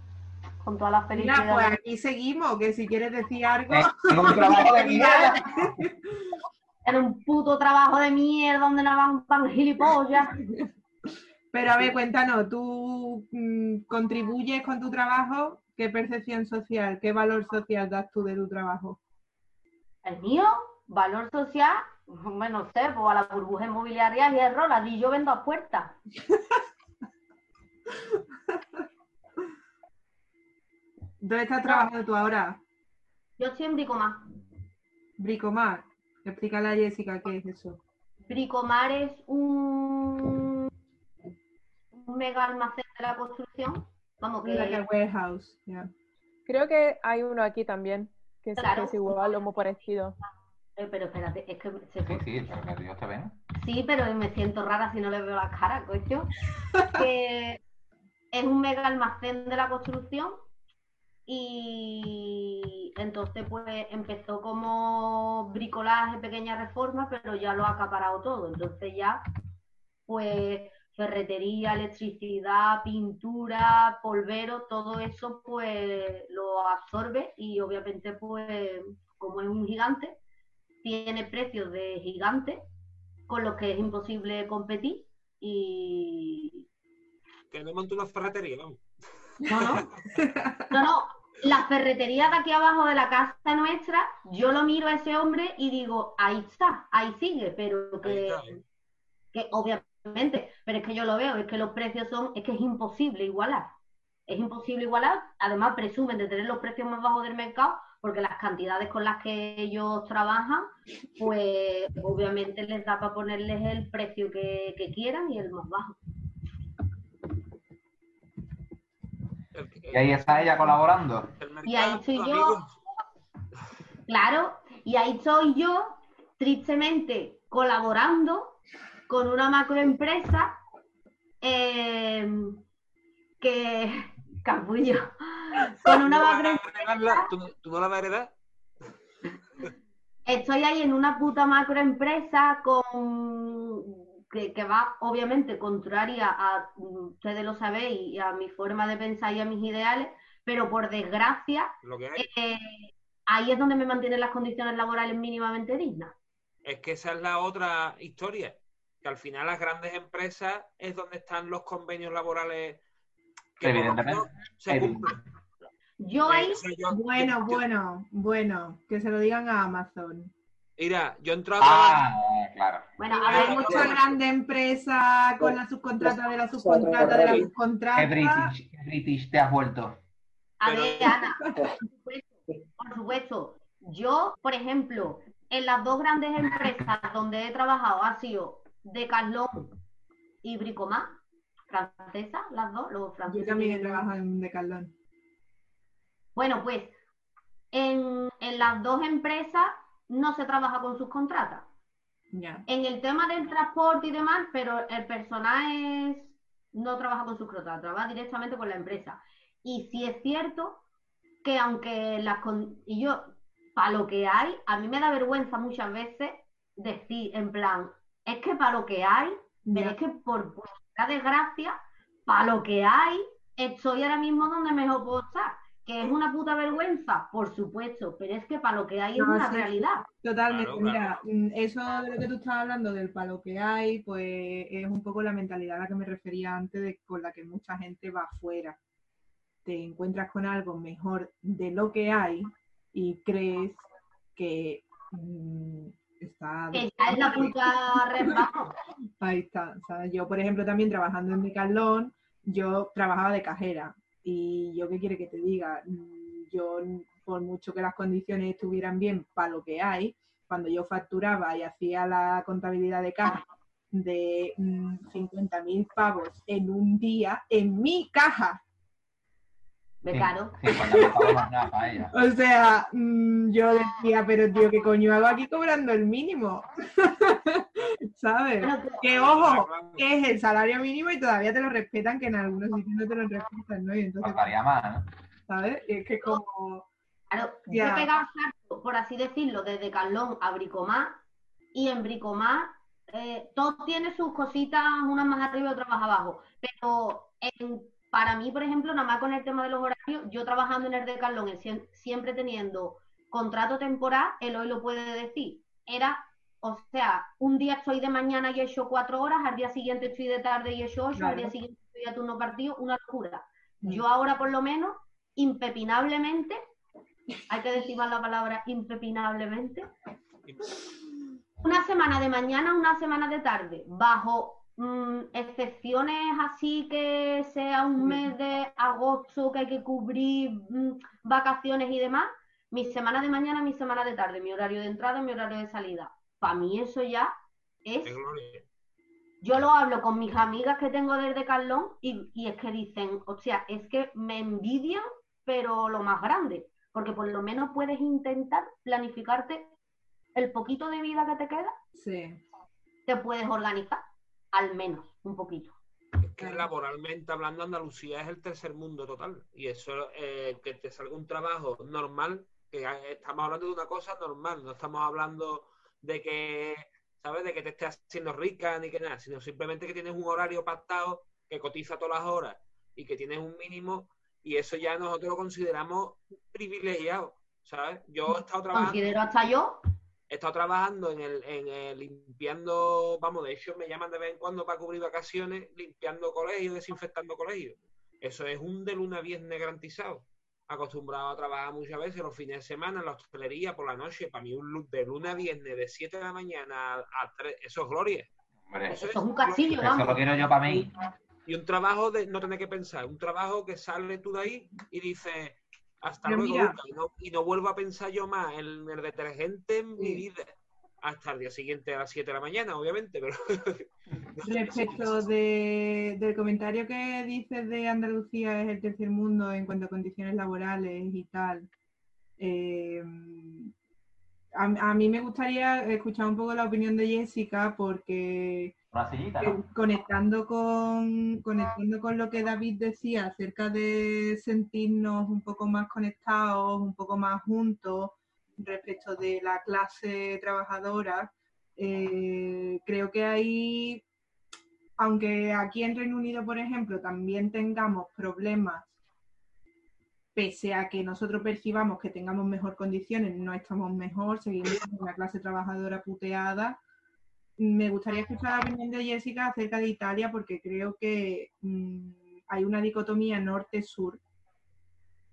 con todas las Mira, felicidades. pues aquí seguimos, que si quieres decir algo. Eh, Tengo un trabajo de mierda. En un puto trabajo de mierda donde no van pan gilipollas. Pero a ver, cuéntanos, ¿tú mm, contribuyes con tu trabajo? ¿Qué percepción social, qué valor social das tú de tu trabajo? El mío, valor social, bueno, no sé, pues a la burbuja inmobiliaria hierro, la di yo vendo a puertas. ¿Dónde estás trabajando tú ahora? Yo estoy en Bricomar. Bricomar. Explícale a Jessica qué es eso. Bricomar es un, un mega almacén de la construcción. Vamos, que Like a warehouse. yeah. Creo que hay uno aquí también, que Claro. es igual o muy parecido. Eh, pero espérate, es que se Sí, sí, pero que Dios te. Sí, pero me siento rara si no le veo la cara, coño. Que es un mega almacén de la construcción y entonces pues empezó como bricolaje, pequeña reforma, pero ya lo ha acaparado todo. Entonces ya pues ferretería, electricidad, pintura, polvero, todo eso pues lo absorbe y obviamente pues como es un gigante, tiene precios de gigante con los que es imposible competir y Que no monte una ferretería, vamos. no, no, no, no, la ferretería de aquí abajo de la casa nuestra, yo lo miro a ese hombre y digo, ahí está, ahí sigue, pero que, ¿eh? que obviamente, pero es que yo lo veo, es que los precios son, es que es imposible igualar. Es imposible igualar, además presumen de tener los precios más bajos del mercado, porque las cantidades con las que ellos trabajan, pues obviamente les da para ponerles el precio que, que quieran y el más bajo. El- el- Y ahí está ella colaborando. el Y ahí estoy yo. Claro, y ahí estoy yo, tristemente, colaborando con una macroempresa eh, que, capullo, con una ¿Tú no vas a macroempresa? ¿Tú, tú no la vas a heredar? estoy ahí en una puta macroempresa con que, que va obviamente contraria a, ustedes lo sabéis, y a mi forma de pensar y a mis ideales, pero por desgracia, Lo que hay. eh, ahí es donde me mantienen las condiciones laborales mínimamente dignas. Es que esa es la otra historia. Que al final las grandes empresas es donde están los convenios laborales que Evidentemente. se cumplen. Yo Eh, ahí yo- Bueno, bueno, bueno, que se lo digan a Amazon. Mira, yo entro a trabajar. Ah, claro. Bueno, a ver, mucha grande empresa con la subcontrata de la subcontrata de la Qué subcontrata. British, qué British te has vuelto. a ver, Ana, por supuesto, por supuesto. Yo, por ejemplo, en las dos grandes empresas donde he trabajado ha sido Decathlon y Bricomar, francesas, las dos, los Yo franceses. también he trabajado en Decathlon. Bueno, pues en, en las dos empresas no se trabaja con sus contratas. En el tema del transporte y demás, pero el personal es, no trabaja con sus contratas, trabaja directamente con la empresa. Y sí es cierto que aunque las con- y yo, para lo que hay, a mí me da vergüenza muchas veces decir en plan, es que para lo que hay, pero es que por pura desgracia, para lo que hay, estoy ahora mismo donde mejor puedo estar. Que es una puta vergüenza, por supuesto, pero es que para lo que hay es una sí. realidad. Totalmente, Claro, mira, mm, eso de lo que tú estabas hablando del palo que hay, pues es un poco la mentalidad a la que me refería antes, de, con la que mucha gente va afuera. Te encuentras con algo mejor de lo que hay y crees que mm, está... Que ya es la puta vamos. Ahí está. Yo, por ejemplo, también trabajando en Decathlon, yo trabajaba de cajera. Y yo, ¿qué quiere que te diga? Mm, Yo, por mucho que las condiciones estuvieran bien para lo que hay, cuando yo facturaba y hacía la contabilidad de caja de mm, 50.000 pavos en un día, en mi caja. Becaro. 50 pavos más nada para ella. O sea, mm, yo decía, pero tío, ¿qué coño hago aquí cobrando el mínimo? ¿Sabes? Que- ojo, que es el salario mínimo y todavía te lo respetan, que en algunos sitios no te lo respetan, ¿no? Y entonces, más, ¿no? ¿sabes? Es que como... Claro, Ya. yo he pegado salto, por así decirlo, desde Carlón a Bricomar y en Bricomar eh, todo tiene sus cositas, unas más arriba y otras más abajo. Pero en- para mí, por ejemplo, nada más con el tema de los horarios, yo trabajando en el Decathlon, siempre teniendo contrato temporal, él hoy lo puede decir, era, o sea, un día estoy de mañana y he hecho cuatro horas, al día siguiente estoy de tarde y he hecho ocho, al día siguiente estoy a turno partido, una locura. Mm. Yo ahora, por lo menos, impepinablemente, hay que decir más la palabra impepinablemente, una semana de mañana, una semana de tarde, bajo mm, excepciones así que sea un mes de agosto que hay que cubrir mm, vacaciones y demás, mi semana de mañana, mi semana de tarde, mi horario de entrada, mi horario de salida. Para mí eso ya es yo lo hablo con mis amigas que tengo desde Carlón y, y es que dicen, o sea, es que me envidian, pero lo más grande, porque por lo menos puedes intentar planificarte el poquito de vida que te queda, Sí. te puedes organizar, al menos un poquito. Es que laboralmente hablando, Andalucía es el tercer mundo total. Y eso, eh, que te salga un trabajo normal, que estamos hablando de una cosa normal, no estamos hablando de que, ¿sabes? De que te estés haciendo rica ni que nada, sino simplemente que tienes un horario pactado, que cotiza todas las horas y que tienes un mínimo, y eso ya nosotros lo consideramos privilegiado, ¿sabes? Yo he estado trabajando. Considero hasta yo, He estado trabajando en el, en el limpiando, vamos, de hecho me llaman de vez en cuando para cubrir vacaciones, limpiando colegios, desinfectando colegios. Eso es un de luna a viernes garantizado. Acostumbrado a trabajar muchas veces los fines de semana en la hostelería por la noche. Para mí un de luna a viernes de 7 de la mañana a, a 3, eso es gloria. Hombre, eso es un castillo, eso lo quiero yo para mí. Y un trabajo de no tener que pensar, un trabajo que sale tú de ahí y dices, hasta Pero luego, Luca, y no, y no vuelvo a pensar yo más en el detergente en mi vida. Hasta el día siguiente a las 7 de la mañana, obviamente, pero... Respecto de- del comentario que dices de Andalucía es el tercer mundo en cuanto a condiciones laborales y tal, eh, a, a mí me gustaría escuchar un poco la opinión de Jessica porque Una sillita, eh, conectando con, conectando con lo que David decía acerca de sentirnos un poco más conectados, un poco más juntos respecto de la clase trabajadora, eh, creo que hay, aunque aquí en Reino Unido, por ejemplo, también tengamos problemas, pese a que nosotros percibamos que tengamos mejor condiciones, no estamos mejor, seguimos siendo una clase trabajadora puteada. Me gustaría escuchar la opinión de Jessica acerca de Italia porque creo que mm, hay una dicotomía norte-sur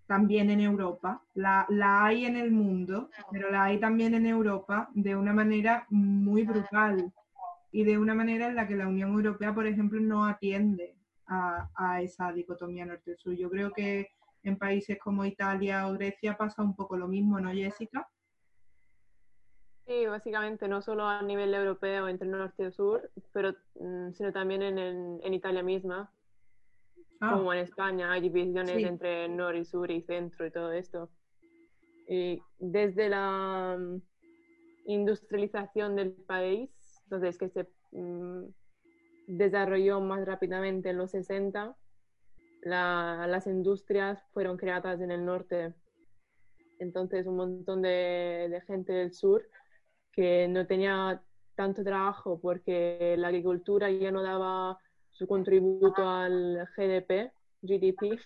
también en Europa. La, la hay en el mundo, pero la hay también en Europa de una manera muy brutal y de una manera en la que la Unión Europea, por ejemplo, no atiende a, a esa dicotomía norte-sur. Yo creo que en países como Italia o Grecia pasa un poco lo mismo, ¿no, Jessica? Sí, básicamente no solo a nivel europeo entre norte y sur, pero mm, sino también en, en- en Italia misma, Ah, como en España hay divisiones Sí. entre norte y sur y centro y todo esto. Y desde la mm, industrialización del país, entonces que se mm, desarrolló más rápidamente en los 60, la- las industrias fueron creadas en el norte. Entonces un montón de, de gente del sur que no tenía tanto trabajo porque la agricultura ya no daba su contributo al GDP, GDP,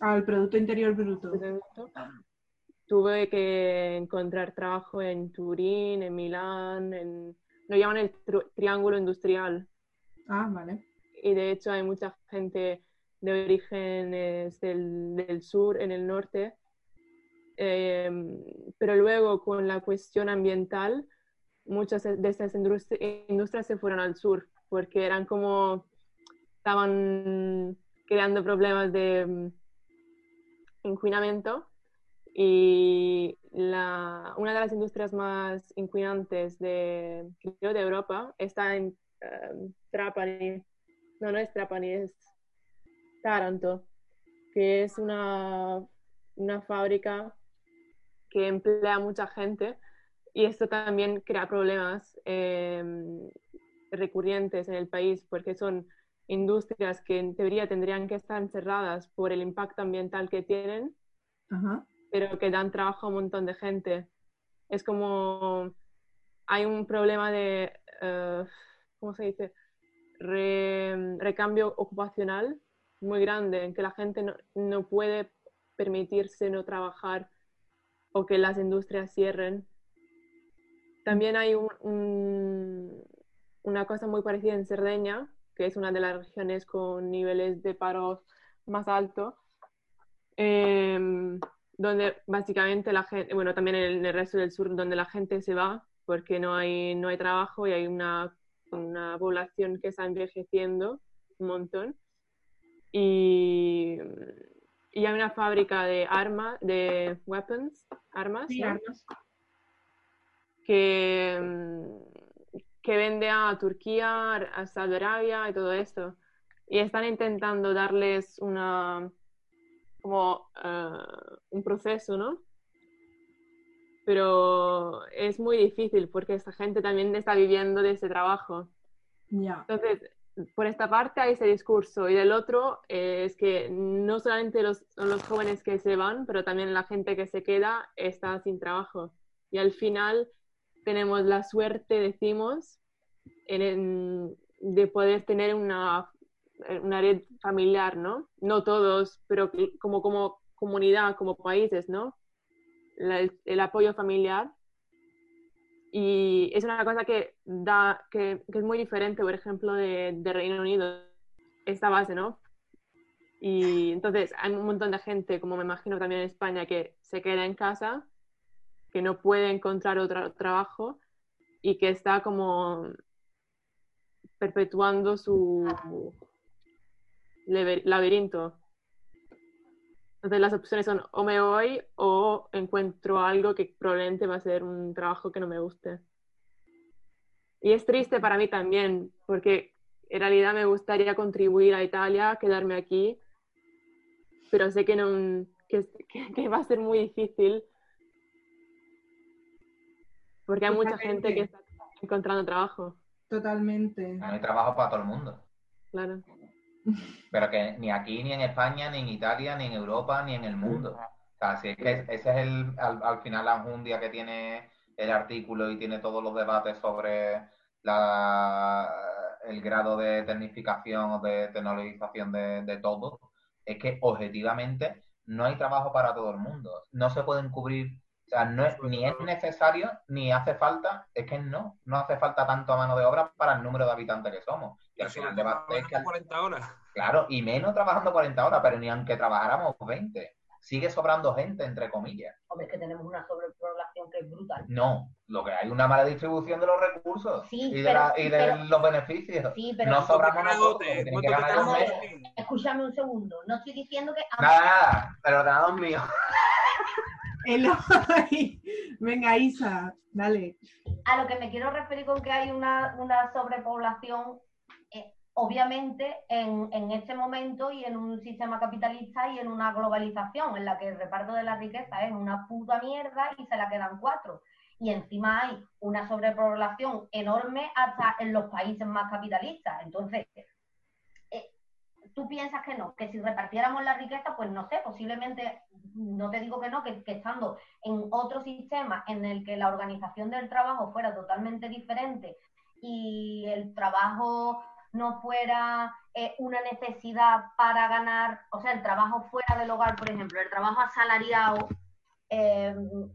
al Producto Interior Bruto. tuve que encontrar trabajo en Turín, en Milán, en, lo llaman el tri- triángulo industrial. Ah, vale. Y de hecho hay mucha gente de orígenes del, del sur, en el norte. Eh, pero luego con la cuestión ambiental, muchas de estas industri- industrias se fueron al sur porque eran como, estaban creando problemas de mm, inquinamiento y la, una de las industrias más inquinantes de, creo, de Europa está en eh, Trapani. No, no es Trapani, es Taranto, que es una, una fábrica que emplea mucha gente y esto también crea problemas eh, recurrentes en el país porque son industrias que en teoría tendrían que estar cerradas por el impacto ambiental que tienen, Ajá. pero que dan trabajo a un montón de gente. Es como hay un problema de, eh, ¿cómo se dice? Re- recambio ocupacional muy grande, en que la gente no, no puede permitirse no trabajar o que las industrias cierren. También hay un- un- una cosa muy parecida en Cerdeña, que es una de las regiones con niveles de paro más altos, em, donde básicamente la gente, bueno, también en el resto del sur, donde la gente se va porque no hay, no hay trabajo y hay una, una población que está envejeciendo un montón. Y, y hay una fábrica de armas, de weapons, armas, Sí, ¿no? armas. Que, mm, que vende a Turquía, a Saudi Arabia y todo esto. Y están intentando darles una como eh, un proceso, ¿no? Pero es muy difícil porque esta gente también está viviendo de ese trabajo. Ya. Entonces, por esta parte hay ese discurso y del otro eh, es que no solamente los, son los jóvenes que se van, pero también la gente que se queda está sin trabajo. Y al final tenemos la suerte, decimos, en- de poder tener una, una red familiar, ¿no? No todos, pero como, como comunidad, como países, ¿no? La- el, el apoyo familiar. Y es una cosa que da, que, que es muy diferente, por ejemplo, de, de Reino Unido, esta base, ¿no? Y entonces hay un montón de gente, como me imagino también en España, que se queda en casa, que no puede encontrar otro trabajo y que está como perpetuando su laberinto. Entonces las opciones son o me voy o encuentro algo que probablemente va a ser un trabajo que no me guste. Y es triste para mí también, porque en realidad me gustaría contribuir a Italia, quedarme aquí, pero sé que, no, que- que va a ser muy difícil porque hay mucha gente que está encontrando trabajo, Totalmente. No hay trabajo para todo el mundo. claro. Pero que ni aquí, ni en España, ni en Italia, ni en Europa, ni en el mundo. O sea, si es que ese es el, al, al final la enjundia que tiene el artículo y tiene todos los debates sobre la, el grado de tecnificación o de tecnologización de, de todo, es que objetivamente no hay trabajo para todo el mundo. No se pueden cubrir, o sea, no es, ni es necesario, ni hace falta, es que no, no hace falta tanto mano de obra para el número de habitantes que somos. Y al final debate es que al- 40 horas. Claro, y menos trabajando 40 horas, pero ni aunque trabajáramos 20. Sigue sobrando gente, entre comillas. Hombre, es que tenemos una sobrepoblación que es brutal. No, lo que hay es una mala distribución de los recursos Sí, y de, pero- la- y de pero- los beneficios. Sí, pero no sobramos ¿Cuánto nosotros, te- que ganar los a Escúchame un segundo. No estoy diciendo que. Nada, nada, el ordenador mío. Eloy. Venga, Isa, dale. A lo que me quiero referir con que hay una, una sobrepoblación, eh, obviamente en, en este momento y en un sistema capitalista y en una globalización en la que el reparto de la riqueza es una puta mierda y se la quedan cuatro. Y encima hay una sobrepoblación enorme hasta en los países más capitalistas. Entonces, tú piensas que no, que si repartiéramos la riqueza, pues no sé, posiblemente, no te digo que no, que, estando en otro sistema en el que la organización del trabajo fuera totalmente diferente y el trabajo no fuera eh, una necesidad para ganar, o sea, el trabajo fuera del hogar, por ejemplo, el trabajo asalariado, eh,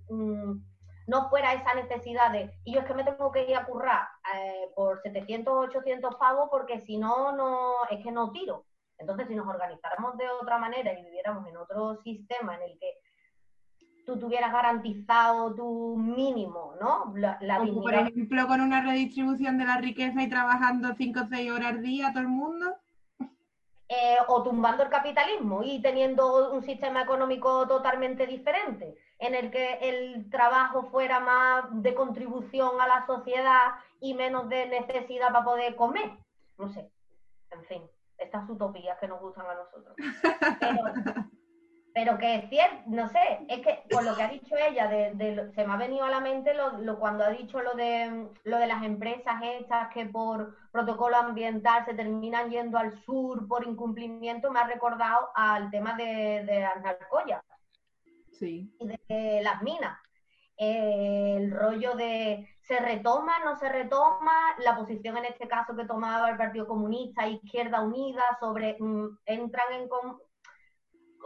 mm, no fuera esa necesidad de, y yo es que me tengo que ir a currar eh, por 700, 800 pavos porque si no, no, es que no tiro. Entonces, si nos organizáramos de otra manera y viviéramos en otro sistema en el que tú tuvieras garantizado tu mínimo, ¿no? La, la Como por ejemplo con una redistribución de la riqueza y trabajando 5 o 6 horas al día todo el mundo. eh, o tumbando el capitalismo y teniendo un sistema económico totalmente diferente, en el que el trabajo fuera más de contribución a la sociedad y menos de necesidad para poder comer. No sé, en fin, estas utopías que nos gustan a nosotros. Pero, pero que es cierto, no sé, es que por lo que ha dicho ella, de, de lo- se me ha venido a la mente lo, lo- cuando ha dicho lo de, lo de las empresas estas que por protocolo ambiental se terminan yendo al sur por incumplimiento, me ha recordado al tema de, de Alcoya Sí. y de las minas. Eh, el rollo de se retoma, no se retoma, la posición en este caso que tomaba el Partido Comunista, Izquierda Unida, sobre mm, entran en con-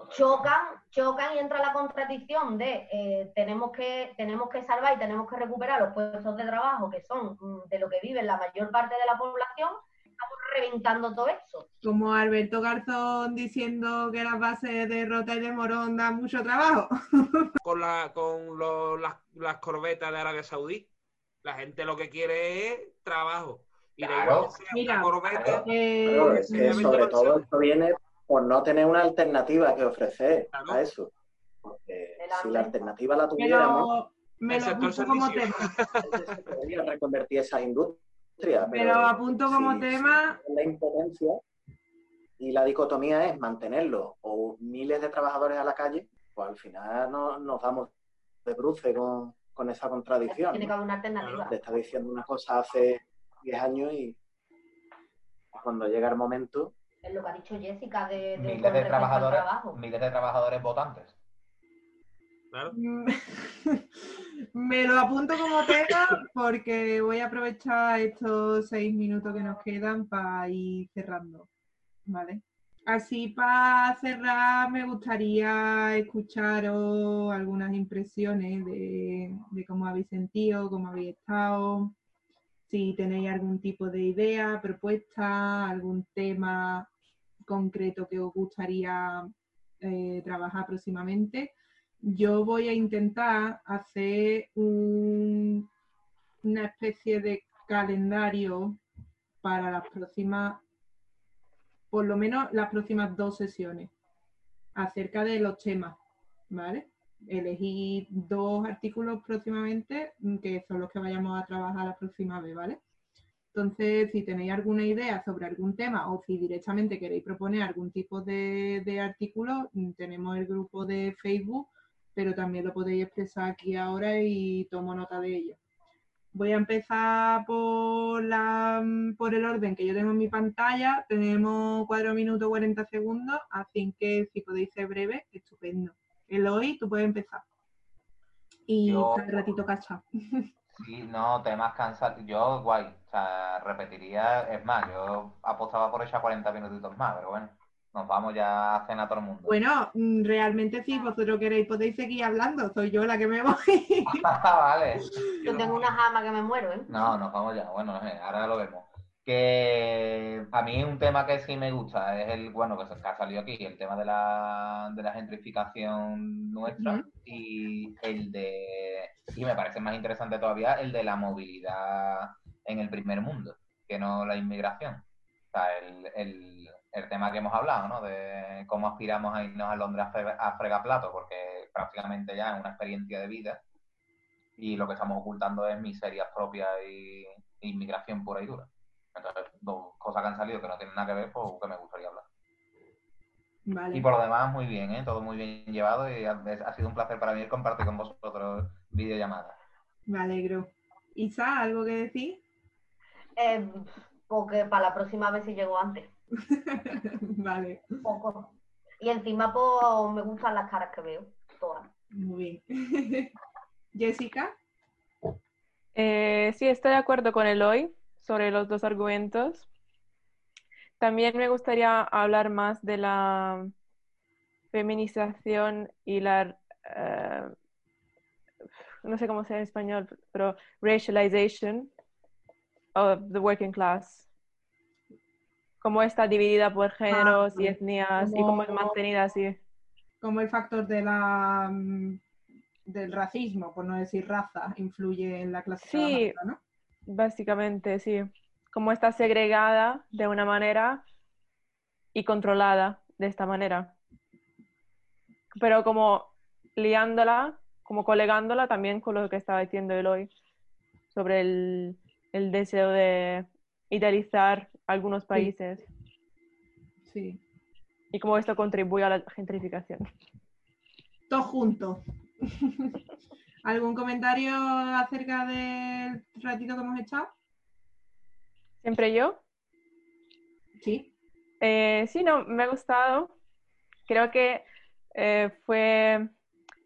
chocan, chocan y entra la contradicción de eh, tenemos que tenemos que salvar y tenemos que recuperar los puestos de trabajo que son mm, de lo que vive la mayor parte de la población, estamos reventando todo eso. Como Alberto Garzón diciendo que las bases de Rota y de Morón dan mucho trabajo. Con, la, con lo- las, las corbetas de Arabia Saudí. La gente lo que quiere es trabajo. Y Claro. Mira, una corbeta. Eh, Claro, es que sobre todo esto viene por no tener una alternativa que ofrecer Claro. a eso. Porque si la alternativa la me tuviéramos, lo, me lo apunto como tema. se podría reconvertir esas industrias. Me pero lo apunto como si- tema. si la impotencia y la dicotomía es mantenerlo o miles de trabajadores a la calle, pues al final no, nos damos de bruce con, con esa contradicción. Tiene que haber una alternativa. Te está diciendo una cosa hace 10 años y cuando llega el momento, Es lo que ha dicho Jessica de, de Miles de trabajadores, trabajo. miles de trabajadores votantes. Claro. Me lo apunto como tema porque voy a aprovechar estos seis minutos que nos quedan para ir cerrando. ¿Vale? Así para cerrar me gustaría escucharos algunas impresiones de, cómo habéis sentido, cómo habéis estado, si tenéis algún tipo de idea, propuesta, algún tema concreto que os gustaría eh, trabajar próximamente. Yo voy a intentar hacer un- una especie de calendario para las próximas, por lo menos las próximas dos sesiones, acerca de los temas, ¿vale? Elegí dos artículos próximamente, mm, que son los que vayamos a trabajar la próxima vez, ¿vale? Entonces, si tenéis alguna idea sobre algún tema o si directamente queréis proponer algún tipo de, de artículo, mm, tenemos el grupo de Facebook, pero también lo podéis expresar aquí ahora y tomo nota de ello. Voy a empezar por, la, por el orden que yo tengo en mi pantalla. Tenemos 4 minutos 40 segundos, así que si podéis ser breve, estupendo. Eloy, tú puedes empezar. Y Yo- ratito cacha. Sí, no, temas cansados. Yo, guay. O sea, repetiría. Es más, yo apostaba por echar 40 minutitos más, pero bueno, nos vamos ya a cenar todo el mundo. Bueno, mm, realmente si vosotros queréis podéis seguir hablando, soy yo la que me voy. vale. Yo tengo una jama que me muero, ¿eh? No, nos vamos ya. Bueno, eh, ahora lo vemos. Que a mí un tema que sí me gusta es el, bueno, que, ha salido aquí, el tema de la, de la gentrificación nuestra y el de, y me parece más interesante todavía, el de la movilidad en el primer mundo, que no la inmigración. O sea, el, el, el tema que hemos hablado, ¿no? De cómo aspiramos a irnos a Londres a, fre- a fregaplato, porque prácticamente ya es una experiencia de vida y lo que estamos ocultando es miserias propias y inmigración pura y dura. Entonces, dos cosas que han salido que no tienen nada que ver, pues que me gustaría hablar. Vale. Y por lo demás, muy bien, ¿eh? Todo muy bien llevado y ha, ha sido un placer para mí compartir con vosotros videollamadas. Me alegro. Isa, ¿algo que decir? Eh, porque para la próxima vez si llego antes. vale, Poco. Y encima pues, me gustan las caras que veo. Todas. muy bien. Jessica, Eh, sí, estoy de acuerdo con Eloy sobre los dos argumentos. También me gustaría hablar más de la feminización y la, eh, no sé cómo sea en español, pero racialization of the working class. Cómo está dividida por géneros y Ah, etnias y cómo es mantenida así. como el factor de la mm, del racismo, por no decir raza, influye en la clase Sí. trabajadora, ¿no? Básicamente, sí. Como está segregada de una manera y controlada de esta manera. Pero como liándola, como colegándola también con lo que estaba diciendo Eloy sobre el, el deseo de idealizar algunos países Sí. y cómo esto contribuye a la gentrificación. Todos juntos. ¿Algún comentario acerca del ratito que hemos echado? ¿Siempre yo? Sí. Eh, sí, no, me ha gustado. Creo que eh, fue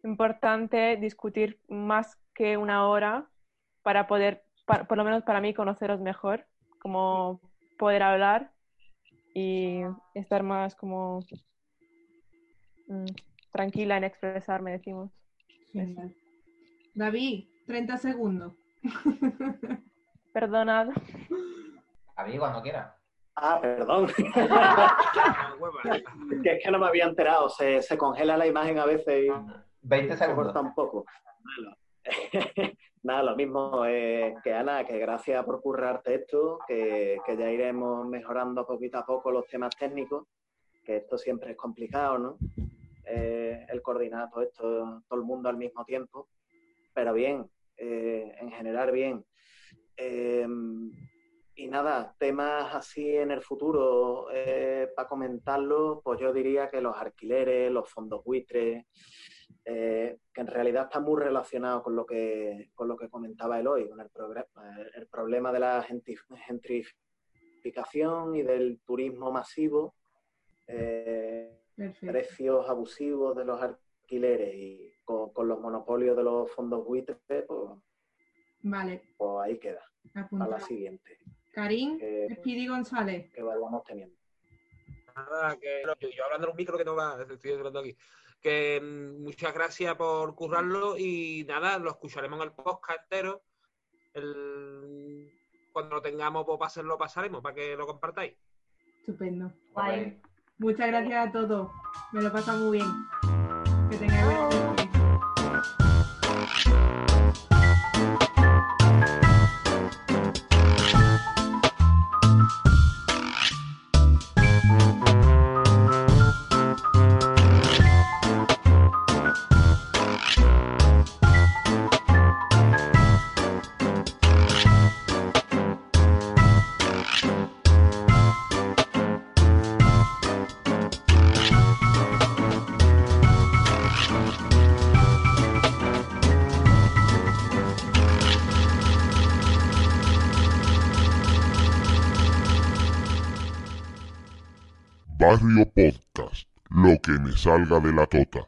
importante discutir más que una hora para poder pa- por lo menos para mí, conoceros mejor, como poder hablar y estar más como mm, tranquila en expresarme, decimos. Genial. David, 30 segundos. Perdonad. A mí cuando quiera. Ah, perdón. que es que no me había enterado. Se, se congela la imagen a veces y 20 se segundos. corta un poco. Nada, lo mismo eh, que Ana, que gracias por currarte esto, que, que ya iremos mejorando poquito a poco los temas técnicos, que esto siempre es complicado, ¿no? Eh, el coordinar todo esto, todo el mundo al mismo tiempo, pero bien, eh, en general bien. Eh, y nada, temas así en el futuro, para comentarlo, pues yo diría que los alquileres, los fondos buitres, eh, que en realidad está muy relacionado con lo que, con lo que comentaba él hoy, con el, eh, el problema de la gentrificación y del turismo masivo, eh, precios abusivos de los alquileres y con, con los monopolios de los fondos buitres, pues, Vale, pues ahí queda, a la siguiente, Karim, que, Speedy González. que vayamos teniendo. Nada, que yo, yo hablando de un micro que no va, estoy hablando aquí. Que mm, muchas gracias por currarlo y nada, lo escucharemos en el podcast entero. El- cuando lo tengamos, pues para hacerlo pasaremos para que lo compartáis. Estupendo. Muchas gracias a todos. Me lo pasa muy bien. Me salga de la tota.